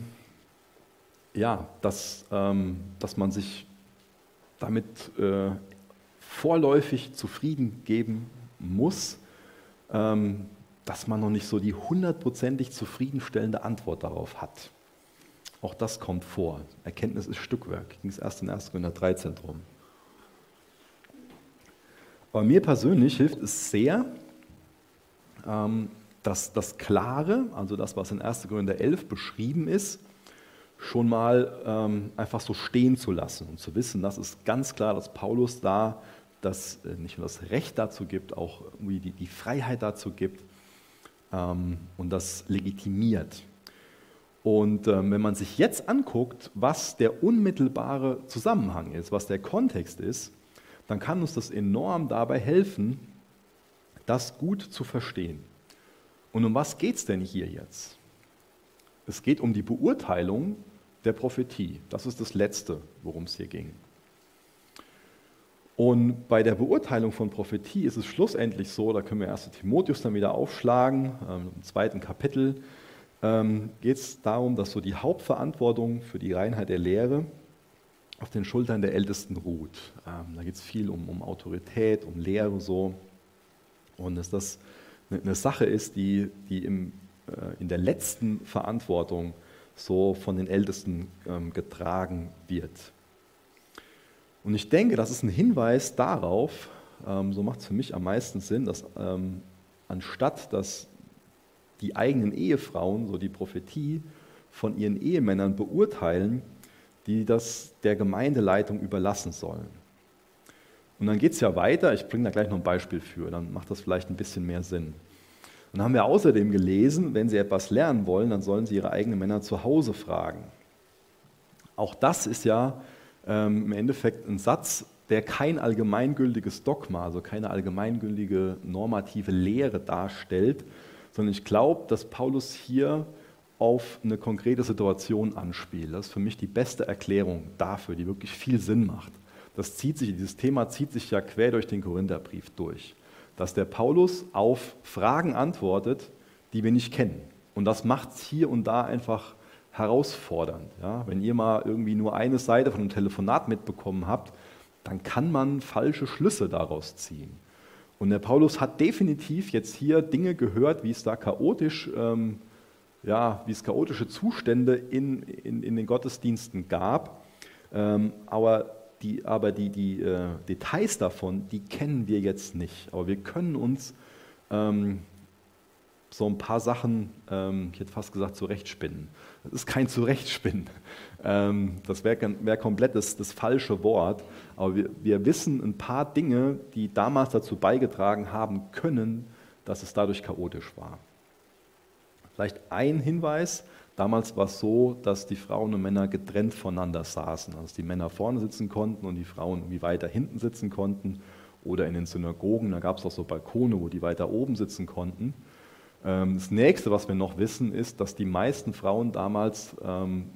ja, dass, ähm, dass man sich damit äh, vorläufig zufrieden geben muss, ähm, dass man noch nicht so die hundertprozentig zufriedenstellende Antwort darauf hat. Auch das kommt vor. Erkenntnis ist Stückwerk. Ging es erst in 1. Korinther 13 drum. Aber mir persönlich hilft es sehr, ähm, dass das Klare, also das, was in 1. Korinther 11 beschrieben ist, schon mal ähm, einfach so stehen zu lassen und zu wissen, das ist ganz klar, dass Paulus da das, äh, nicht nur das Recht dazu gibt, auch die, die Freiheit dazu gibt ähm, und das legitimiert. Und ähm, wenn man sich jetzt anguckt, was der unmittelbare Zusammenhang ist, was der Kontext ist, dann kann uns das enorm dabei helfen, das gut zu verstehen. Und um was geht es denn hier jetzt? Es geht um die Beurteilung der Prophetie. Das ist das Letzte, worum es hier ging. Und bei der Beurteilung von Prophetie ist es schlussendlich so, da können wir 1. Timotheus dann wieder aufschlagen, ähm, im zweiten Kapitel ähm, geht es darum, dass so die Hauptverantwortung für die Reinheit der Lehre auf den Schultern der Ältesten ruht. Ähm, da geht es viel um, um Autorität, um Lehre so. Und dass das eine Sache ist, die, die im, äh, in der letzten Verantwortung so von den Ältesten getragen wird. Und ich denke, das ist ein Hinweis darauf, ähm, so macht es für mich am meisten Sinn, dass ähm, anstatt dass die eigenen Ehefrauen, so die Prophetie, von ihren Ehemännern beurteilen, die das der Gemeindeleitung überlassen sollen. Und dann geht es ja weiter, ich bringe da gleich noch ein Beispiel für, dann macht das vielleicht ein bisschen mehr Sinn. Dann haben wir außerdem gelesen, wenn Sie etwas lernen wollen, dann sollen Sie Ihre eigenen Männer zu Hause fragen. Auch das ist ja ähm, im Endeffekt ein Satz, der kein allgemeingültiges Dogma, also keine allgemeingültige normative Lehre darstellt, sondern ich glaube, dass Paulus hier auf eine konkrete Situation anspielt. Das ist für mich die beste Erklärung dafür, die wirklich viel Sinn macht. Das zieht sich, dieses Thema zieht sich ja quer durch den Korintherbrief durch, dass der Paulus auf Fragen antwortet, die wir nicht kennen. Und das macht es hier und da einfach herausfordernd. Ja? Wenn ihr mal irgendwie nur eine Seite von einem Telefonat mitbekommen habt, dann kann man falsche Schlüsse daraus ziehen. Und der Paulus hat definitiv jetzt hier Dinge gehört, wie es da chaotisch, ähm, ja, wie es chaotische Zustände in, in, in den Gottesdiensten gab. Ähm, aber die, aber die, die äh, Details davon, die kennen wir jetzt nicht. Aber wir können uns ähm, so ein paar Sachen, ähm, ich hätte fast gesagt, zurechtspinnen. Das ist kein Zurechtspinnen. Ähm, das wäre wär komplett das, das, falsche Wort. Aber wir, wir wissen ein paar Dinge, die damals dazu beigetragen haben können, dass es dadurch chaotisch war. Vielleicht ein Hinweis. Damals war es so, dass die Frauen und Männer getrennt voneinander saßen. Also die Männer vorne sitzen konnten und die Frauen irgendwie weiter hinten sitzen konnten. Oder in den Synagogen, da gab es auch so Balkone, wo die weiter oben sitzen konnten. Ähm, das nächste, was wir noch wissen, ist, dass die meisten Frauen damals ähm,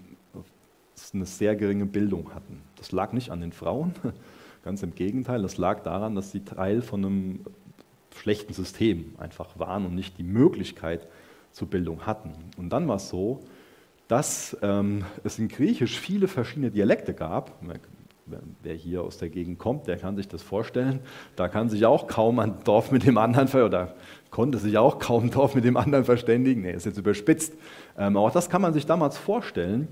eine sehr geringe Bildung hatten. Das lag nicht an den Frauen, ganz im Gegenteil, das lag daran, dass sie Teil von einem schlechten System einfach waren und nicht die Möglichkeit zur Bildung hatten. Und dann war es so, dass ähm, es in Griechisch viele verschiedene Dialekte gab. Wer hier aus der Gegend kommt, der kann sich das vorstellen. Da kann sich auch kaum ein Dorf mit dem anderen oder konnte sich auch kaum ein Dorf mit dem anderen verständigen. Nee, ist jetzt überspitzt. Ähm, aber das kann man sich damals vorstellen,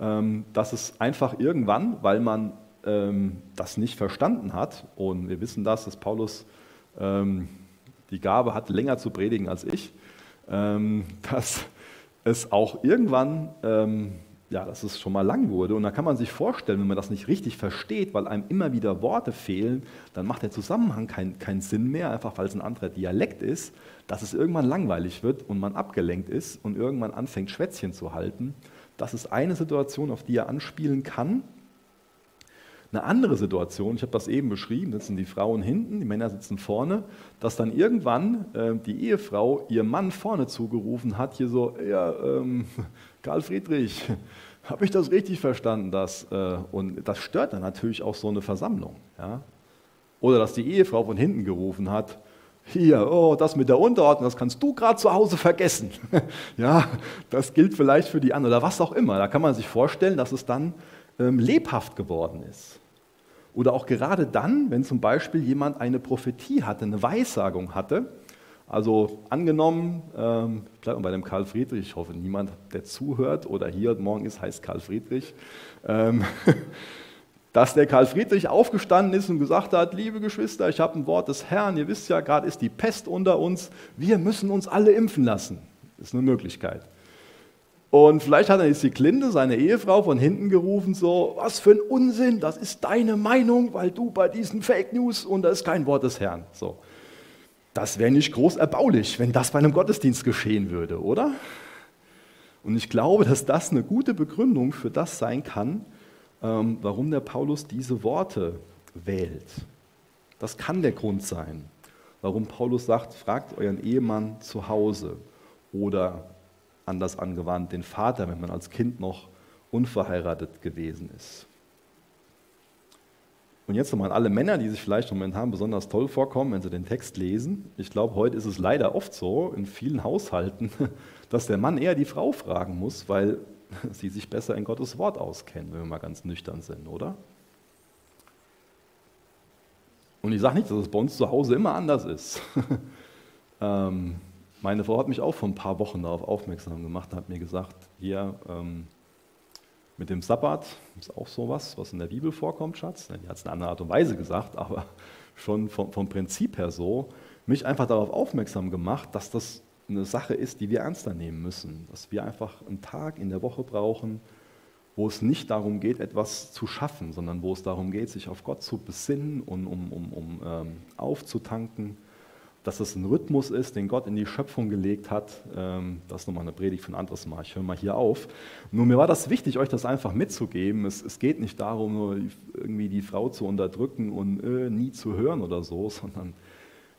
ähm, dass es einfach irgendwann, weil man ähm, das nicht verstanden hat, und wir wissen das, dass Paulus ähm, die Gabe hat, länger zu predigen als ich, ähm, dass es auch irgendwann ähm, ja, dass es schon mal lang wurde. Und da kann man sich vorstellen, wenn man das nicht richtig versteht, weil einem immer wieder Worte fehlen, dann macht der Zusammenhang keinen kein Sinn mehr, einfach weil es ein anderer Dialekt ist, dass es irgendwann langweilig wird und man abgelenkt ist und irgendwann anfängt, Schwätzchen zu halten. Das ist eine Situation, auf die er anspielen kann. Eine andere Situation, ich habe das eben beschrieben, sitzen die Frauen hinten, die Männer sitzen vorne, dass dann irgendwann äh, die Ehefrau ihr Mann vorne zugerufen hat, hier so, ja, ähm, Karl Friedrich, habe ich das richtig verstanden? Das, äh, und das stört dann natürlich auch so eine Versammlung. Ja? Oder dass die Ehefrau von hinten gerufen hat, hier, oh, das mit der Unterordnung, das kannst du gerade zu Hause vergessen. ja, das gilt vielleicht für die anderen oder was auch immer. Da kann man sich vorstellen, dass es dann ähm, lebhaft geworden ist. Oder auch gerade dann, wenn zum Beispiel jemand eine Prophetie hatte, eine Weissagung hatte, also angenommen, ähm, ich bleibe mal bei dem Karl Friedrich, ich hoffe, niemand, der zuhört oder hier morgen ist, heißt Karl Friedrich, ähm, dass der Karl Friedrich aufgestanden ist und gesagt hat, liebe Geschwister, ich habe ein Wort des Herrn, ihr wisst ja, gerade ist die Pest unter uns, wir müssen uns alle impfen lassen. Das ist eine Möglichkeit. Und vielleicht hat er jetzt die Klinde, seine Ehefrau, von hinten gerufen, so, was für ein Unsinn, das ist deine Meinung, weil du bei diesen Fake News und da ist kein Wort des Herrn. So. Das wäre nicht groß erbaulich, wenn das bei einem Gottesdienst geschehen würde, oder? Und ich glaube, dass das eine gute Begründung für das sein kann, ähm, warum der Paulus diese Worte wählt. Das kann der Grund sein, warum Paulus sagt, fragt euren Ehemann zu Hause oder anders angewandt den Vater, wenn man als Kind noch unverheiratet gewesen ist. Und jetzt nochmal an alle Männer, die sich vielleicht momentan besonders toll vorkommen, wenn sie den Text lesen. Ich glaube, heute ist es leider oft so in vielen Haushalten, dass der Mann eher die Frau fragen muss, weil sie sich besser in Gottes Wort auskennen, wenn wir mal ganz nüchtern sind, oder? Und ich sage nicht, dass es bei uns zu Hause immer anders ist. ähm, meine Frau hat mich auch vor ein paar Wochen darauf aufmerksam gemacht und hat mir gesagt, hier, ähm, mit dem Sabbat ist auch sowas, was in der Bibel vorkommt, Schatz. Die hat es in einer Art und Weise gesagt, aber schon vom, vom Prinzip her so. Mich einfach darauf aufmerksam gemacht, dass das eine Sache ist, die wir ernster nehmen müssen. Dass wir einfach einen Tag in der Woche brauchen, wo es nicht darum geht, etwas zu schaffen, sondern wo es darum geht, sich auf Gott zu besinnen und um, um, um ähm, aufzutanken, dass es ein Rhythmus ist, den Gott in die Schöpfung gelegt hat. Ähm, das ist nochmal eine Predigt für ein anderes Mal. Ich höre mal hier auf. Nur mir war das wichtig, euch das einfach mitzugeben. Es, es geht nicht darum, nur irgendwie die Frau zu unterdrücken und äh, nie zu hören oder so, sondern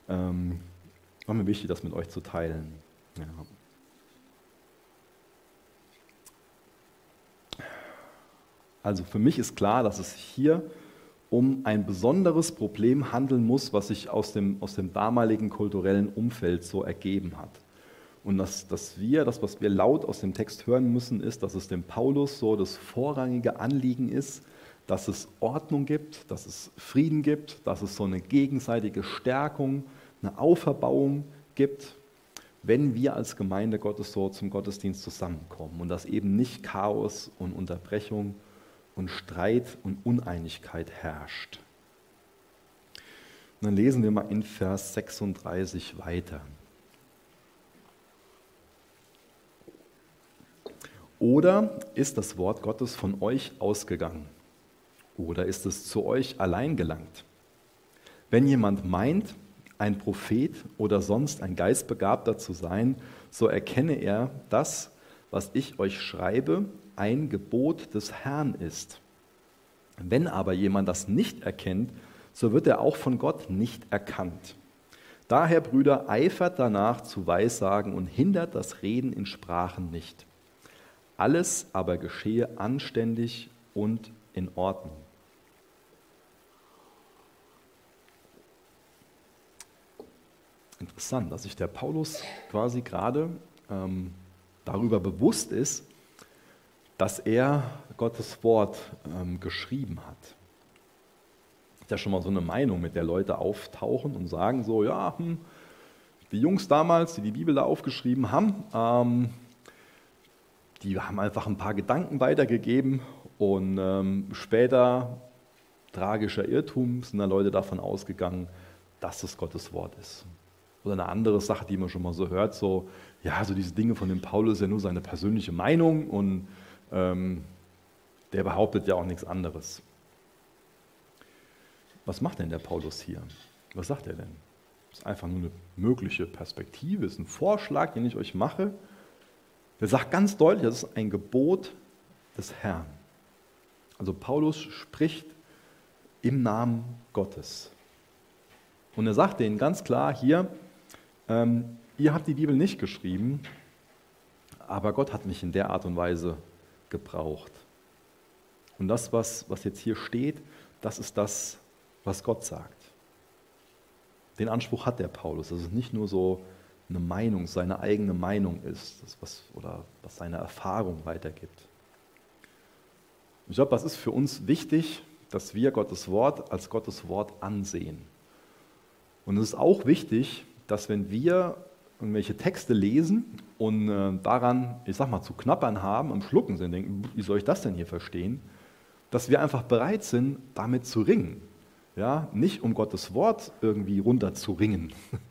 ähm, war mir wichtig, das mit euch zu teilen. Ja. Also für mich ist klar, dass es hier um ein besonderes Problem handeln muss, was sich aus dem, aus dem damaligen kulturellen Umfeld so ergeben hat. Und dass, dass wir, das, was wir laut aus dem Text hören müssen, ist, dass es dem Paulus so das vorrangige Anliegen ist, dass es Ordnung gibt, dass es Frieden gibt, dass es so eine gegenseitige Stärkung, eine Auferbauung gibt, wenn wir als Gemeinde Gottes so zum Gottesdienst zusammenkommen und dass eben nicht Chaos und Unterbrechung und Streit und Uneinigkeit herrscht. Und dann lesen wir mal in Vers 36 weiter. Oder ist das Wort Gottes von euch ausgegangen? Oder ist es zu euch allein gelangt? Wenn jemand meint, ein Prophet oder sonst ein Geistbegabter zu sein, so erkenne er das, was ich euch schreibe, ein Gebot des Herrn ist. Wenn aber jemand das nicht erkennt, so wird er auch von Gott nicht erkannt. Daher, Brüder, eifert danach zu Weissagen und hindert das Reden in Sprachen nicht. Alles aber geschehe anständig und in Ordnung. Interessant, dass sich der Paulus quasi gerade ähm, darüber bewusst ist, dass er Gottes Wort ähm, geschrieben hat. Ist ja schon mal so eine Meinung, mit der Leute auftauchen und sagen so, ja, hm, die Jungs damals, die die Bibel da aufgeschrieben haben, ähm, die haben einfach ein paar Gedanken weitergegeben und ähm, später, tragischer Irrtum, sind da Leute davon ausgegangen, dass es Gottes Wort ist. Oder eine andere Sache, die man schon mal so hört, so, ja, so diese Dinge von dem Paulus ja nur seine persönliche Meinung und ähm, der behauptet ja auch nichts anderes. Was macht denn der Paulus hier? Was sagt er denn? Das ist einfach nur eine mögliche Perspektive, ist ein Vorschlag, den ich euch mache. Der sagt ganz deutlich, das ist ein Gebot des Herrn. Also Paulus spricht im Namen Gottes. Und er sagt denen ganz klar hier, ähm, ihr habt die Bibel nicht geschrieben, aber Gott hat mich in der Art und Weise gebraucht. Und das, was, was jetzt hier steht, das ist das, was Gott sagt. Den Anspruch hat der Paulus, dass es nicht nur so eine Meinung, seine eigene Meinung ist, das was, oder was seine Erfahrung weitergibt. Ich glaube, das ist für uns wichtig, dass wir Gottes Wort als Gottes Wort ansehen. Und es ist auch wichtig, dass wenn wir irgendwelche Texte lesen und äh, daran, ich sag mal, zu knappern haben, am Schlucken sind, denken, wie soll ich das denn hier verstehen? Dass wir einfach bereit sind, damit zu ringen. Ja, nicht um Gottes Wort irgendwie runter zu ringen.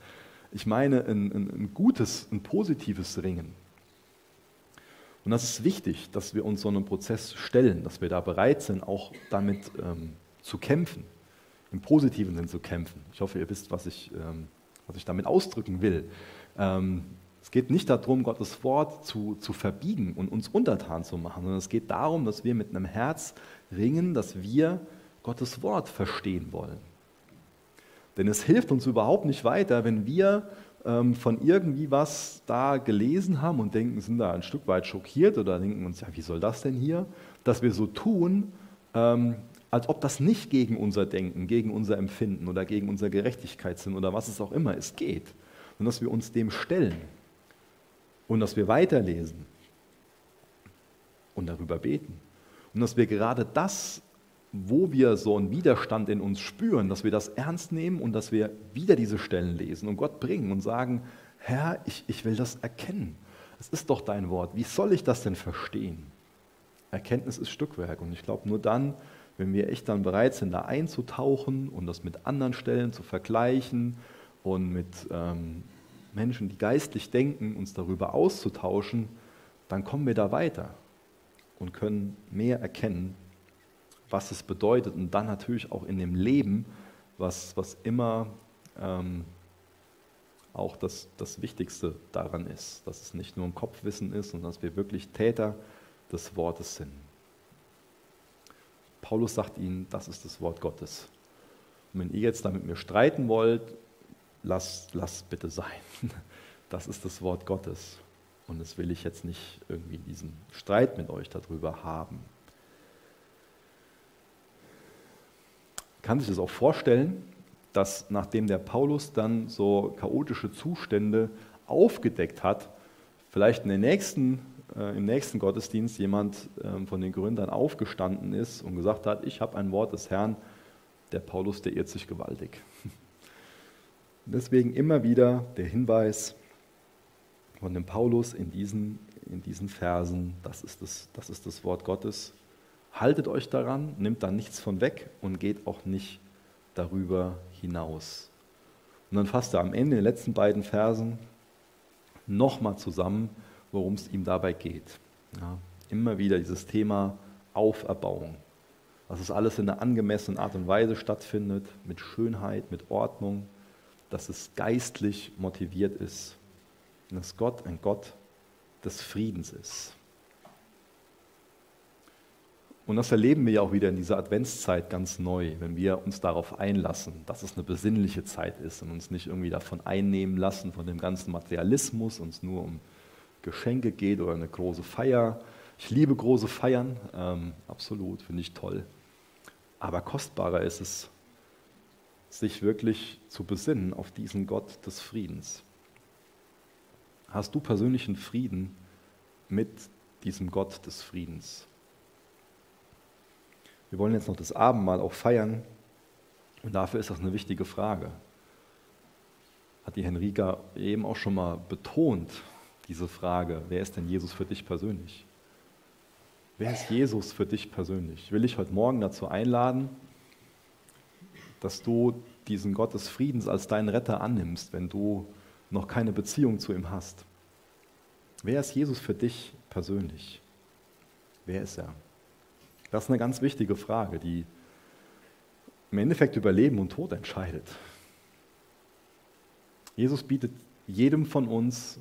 Ich meine ein, ein, ein gutes, ein positives Ringen. Und das ist wichtig, dass wir uns so einem Prozess stellen, dass wir da bereit sind, auch damit ähm, zu kämpfen, im positiven Sinn zu kämpfen. Ich hoffe, ihr wisst, was ich, ähm, was ich damit ausdrücken will. Ähm, es geht nicht darum, Gottes Wort zu, zu verbiegen und uns untertan zu machen, sondern es geht darum, dass wir mit einem Herz ringen, dass wir Gottes Wort verstehen wollen. Denn es hilft uns überhaupt nicht weiter, wenn wir ähm, von irgendwie was da gelesen haben und denken, sind da ein Stück weit schockiert oder denken uns, ja, wie soll das denn hier? Dass wir so tun, ähm, als ob das nicht gegen unser Denken, gegen unser Empfinden oder gegen unsere Gerechtigkeit sind oder was es auch immer ist, geht und dass wir uns dem stellen und dass wir weiterlesen und darüber beten. Und dass wir gerade das, wo wir so einen Widerstand in uns spüren, dass wir das ernst nehmen und dass wir wieder diese Stellen lesen und Gott bringen und sagen, Herr, ich, ich will das erkennen. Es ist doch dein Wort. Wie soll ich das denn verstehen? Erkenntnis ist Stückwerk. Und ich glaube, nur dann, wenn wir echt dann bereit sind, da einzutauchen und das mit anderen Stellen zu vergleichen und mit ähm, Menschen, die geistlich denken, uns darüber auszutauschen, dann kommen wir da weiter und können mehr erkennen, was es bedeutet und dann natürlich auch in dem Leben, was, was immer ähm, auch das, das Wichtigste daran ist, dass es nicht nur ein Kopfwissen ist, sondern dass wir wirklich Täter des Wortes sind. Paulus sagt ihnen, das ist das Wort Gottes. Und wenn ihr jetzt da mit mir streiten wollt, lasst lass bitte sein. Das ist das Wort Gottes. Und das will ich jetzt nicht irgendwie diesen Streit mit euch darüber haben. Kann sich das auch vorstellen, dass nachdem der Paulus dann so chaotische Zustände aufgedeckt hat, vielleicht in den nächsten, äh, im nächsten Gottesdienst jemand äh, von den Gründern aufgestanden ist und gesagt hat, ich habe ein Wort des Herrn, der Paulus, der irrt sich gewaltig. Deswegen immer wieder der Hinweis von dem Paulus in diesen, in diesen Versen, das ist, das, das ist das Wort Gottes. Haltet euch daran, nimmt da nichts von weg und geht auch nicht darüber hinaus. Und dann fasst er am Ende, in den letzten beiden Versen, nochmal zusammen, worum es ihm dabei geht. Ja, immer wieder dieses Thema Auferbauung dass es alles in einer angemessenen Art und Weise stattfindet, mit Schönheit, mit Ordnung, dass es geistlich motiviert ist und dass Gott ein Gott des Friedens ist. Und das erleben wir ja auch wieder in dieser Adventszeit ganz neu, wenn wir uns darauf einlassen, dass es eine besinnliche Zeit ist und uns nicht irgendwie davon einnehmen lassen, von dem ganzen Materialismus, uns nur um Geschenke geht oder eine große Feier. Ich liebe große Feiern, ähm, absolut, finde ich toll. Aber kostbarer ist es, sich wirklich zu besinnen auf diesen Gott des Friedens. Hast du persönlichen Frieden mit diesem Gott des Friedens? Wir wollen jetzt noch das Abendmahl auch feiern und dafür ist das eine wichtige Frage. Hat die Henrika eben auch schon mal betont, diese Frage, wer ist denn Jesus für dich persönlich? Wer ist Jesus für dich persönlich? Ich will dich heute Morgen dazu einladen, dass du diesen Gott des Friedens als deinen Retter annimmst, wenn du noch keine Beziehung zu ihm hast. Wer ist Jesus für dich persönlich? Wer ist er? Das ist eine ganz wichtige Frage, die im Endeffekt über Leben und Tod entscheidet. Jesus bietet jedem von uns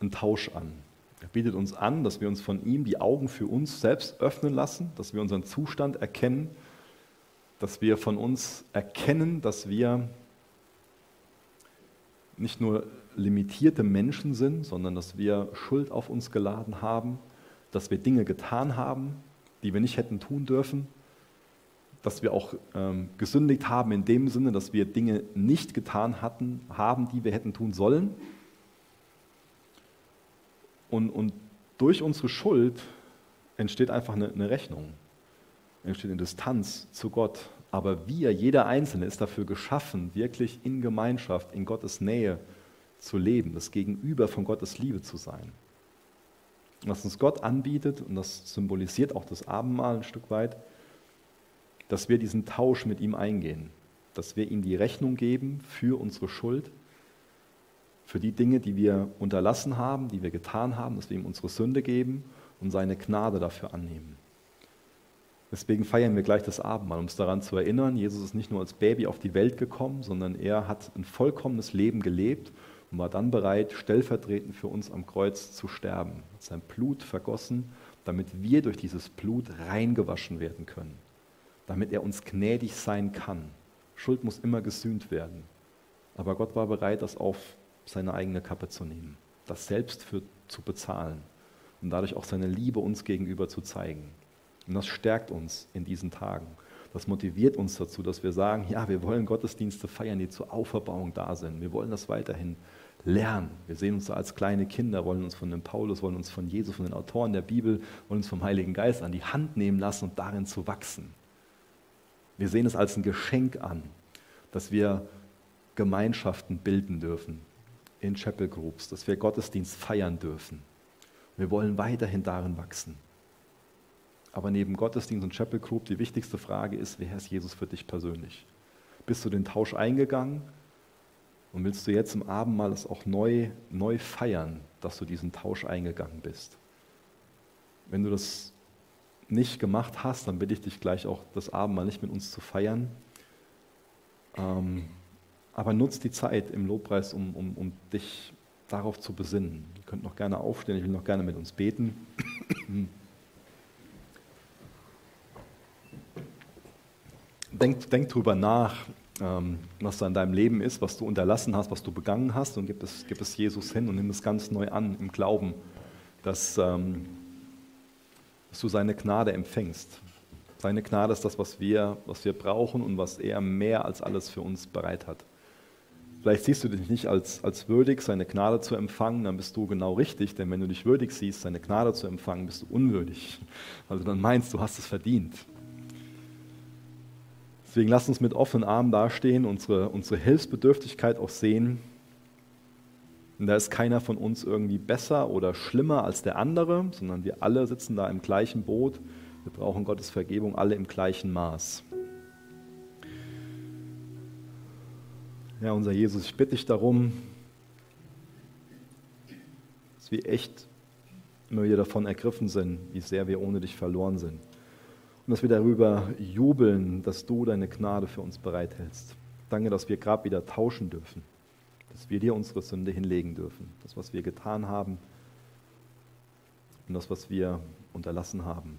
einen Tausch an. Er bietet uns an, dass wir uns von ihm die Augen für uns selbst öffnen lassen, dass wir unseren Zustand erkennen, dass wir von uns erkennen, dass wir nicht nur limitierte Menschen sind, sondern dass wir Schuld auf uns geladen haben, dass wir Dinge getan haben, die wir nicht hätten tun dürfen, dass wir auch ähm, gesündigt haben in dem Sinne, dass wir Dinge nicht getan hatten, haben, die wir hätten tun sollen. Und, und durch unsere Schuld entsteht einfach eine, eine Rechnung, entsteht eine Distanz zu Gott. Aber wir, jeder Einzelne, ist dafür geschaffen, wirklich in Gemeinschaft, in Gottes Nähe zu leben, das Gegenüber von Gottes Liebe zu sein. was uns Gott anbietet, und das symbolisiert auch das Abendmahl ein Stück weit, dass wir diesen Tausch mit ihm eingehen, dass wir ihm die Rechnung geben für unsere Schuld für die Dinge, die wir unterlassen haben, die wir getan haben, dass wir ihm unsere Sünde geben und seine Gnade dafür annehmen. Deswegen feiern wir gleich das Abendmahl, um uns daran zu erinnern, Jesus ist nicht nur als Baby auf die Welt gekommen, sondern er hat ein vollkommenes Leben gelebt und war dann bereit, stellvertretend für uns am Kreuz zu sterben. Er sein Blut vergossen, damit wir durch dieses Blut reingewaschen werden können, damit er uns gnädig sein kann. Schuld muss immer gesühnt werden. Aber Gott war bereit, das auf seine eigene Kappe zu nehmen, das selbst für zu bezahlen und dadurch auch seine Liebe uns gegenüber zu zeigen. Und das stärkt uns in diesen Tagen. Das motiviert uns dazu, dass wir sagen, ja, wir wollen Gottesdienste feiern, die zur Auferbauung da sind. Wir wollen das weiterhin lernen. Wir sehen uns da als kleine Kinder, wollen uns von dem Paulus, wollen uns von Jesus, von den Autoren der Bibel, wollen uns vom Heiligen Geist an die Hand nehmen lassen und darin zu wachsen. Wir sehen es als ein Geschenk an, dass wir Gemeinschaften bilden dürfen, in Chapel Groups, dass wir Gottesdienst feiern dürfen. Wir wollen weiterhin darin wachsen. Aber neben Gottesdienst und Chapel Group die wichtigste Frage ist, wer ist Jesus für dich persönlich? Bist du den Tausch eingegangen und willst du jetzt im Abendmahl es auch neu, neu feiern, dass du diesen Tausch eingegangen bist? Wenn du das nicht gemacht hast, dann bitte ich dich gleich auch das Abendmahl nicht mit uns zu feiern. Ähm, Aber nutz die Zeit im Lobpreis, um, um, um dich darauf zu besinnen. Ihr könnt noch gerne aufstehen, ich will noch gerne mit uns beten. denk, denk drüber nach, ähm, was da in deinem Leben ist, was du unterlassen hast, was du begangen hast und gib es, gib es Jesus hin und nimm es ganz neu an im Glauben, dass, ähm, dass du seine Gnade empfängst. Seine Gnade ist das, was wir, was wir brauchen und was er mehr als alles für uns bereit hat. Vielleicht siehst du dich nicht als, als würdig, seine Gnade zu empfangen, dann bist du genau richtig, denn wenn du dich würdig siehst, seine Gnade zu empfangen, bist du unwürdig. Also dann meinst du, hast es verdient. Deswegen lass uns mit offenen Armen dastehen, unsere, unsere Hilfsbedürftigkeit auch sehen. Und da ist keiner von uns irgendwie besser oder schlimmer als der andere, sondern wir alle sitzen da im gleichen Boot. Wir brauchen Gottes Vergebung alle im gleichen Maß. Ja, unser Jesus, ich bitte dich darum, dass wir echt immer wieder davon ergriffen sind, wie sehr wir ohne dich verloren sind. Und dass wir darüber jubeln, dass du deine Gnade für uns bereithältst. Danke, dass wir gerade wieder tauschen dürfen, dass wir dir unsere Sünde hinlegen dürfen, das, was wir getan haben und das, was wir unterlassen haben,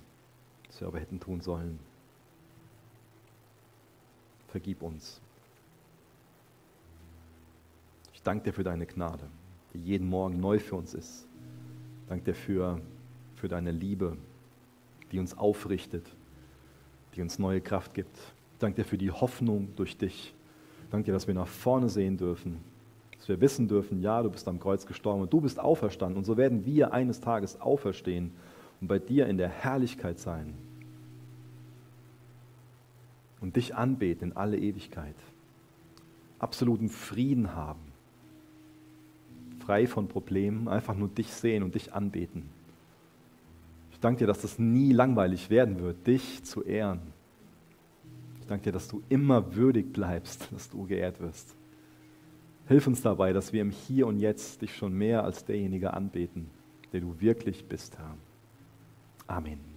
das wir aber hätten tun sollen. Vergib uns danke dir für deine Gnade, die jeden Morgen neu für uns ist. Danke dir für, für deine Liebe, die uns aufrichtet, die uns neue Kraft gibt. Danke dir für die Hoffnung durch dich. Danke dir, dass wir nach vorne sehen dürfen, dass wir wissen dürfen, ja, du bist am Kreuz gestorben und du bist auferstanden. Und so werden wir eines Tages auferstehen und bei dir in der Herrlichkeit sein und dich anbeten in alle Ewigkeit. Absoluten Frieden haben frei von Problemen, einfach nur dich sehen und dich anbeten. Ich danke dir, dass das nie langweilig werden wird, dich zu ehren. Ich danke dir, dass du immer würdig bleibst, dass du geehrt wirst. Hilf uns dabei, dass wir im Hier und Jetzt dich schon mehr als derjenige anbeten, der du wirklich bist, Herr. Amen.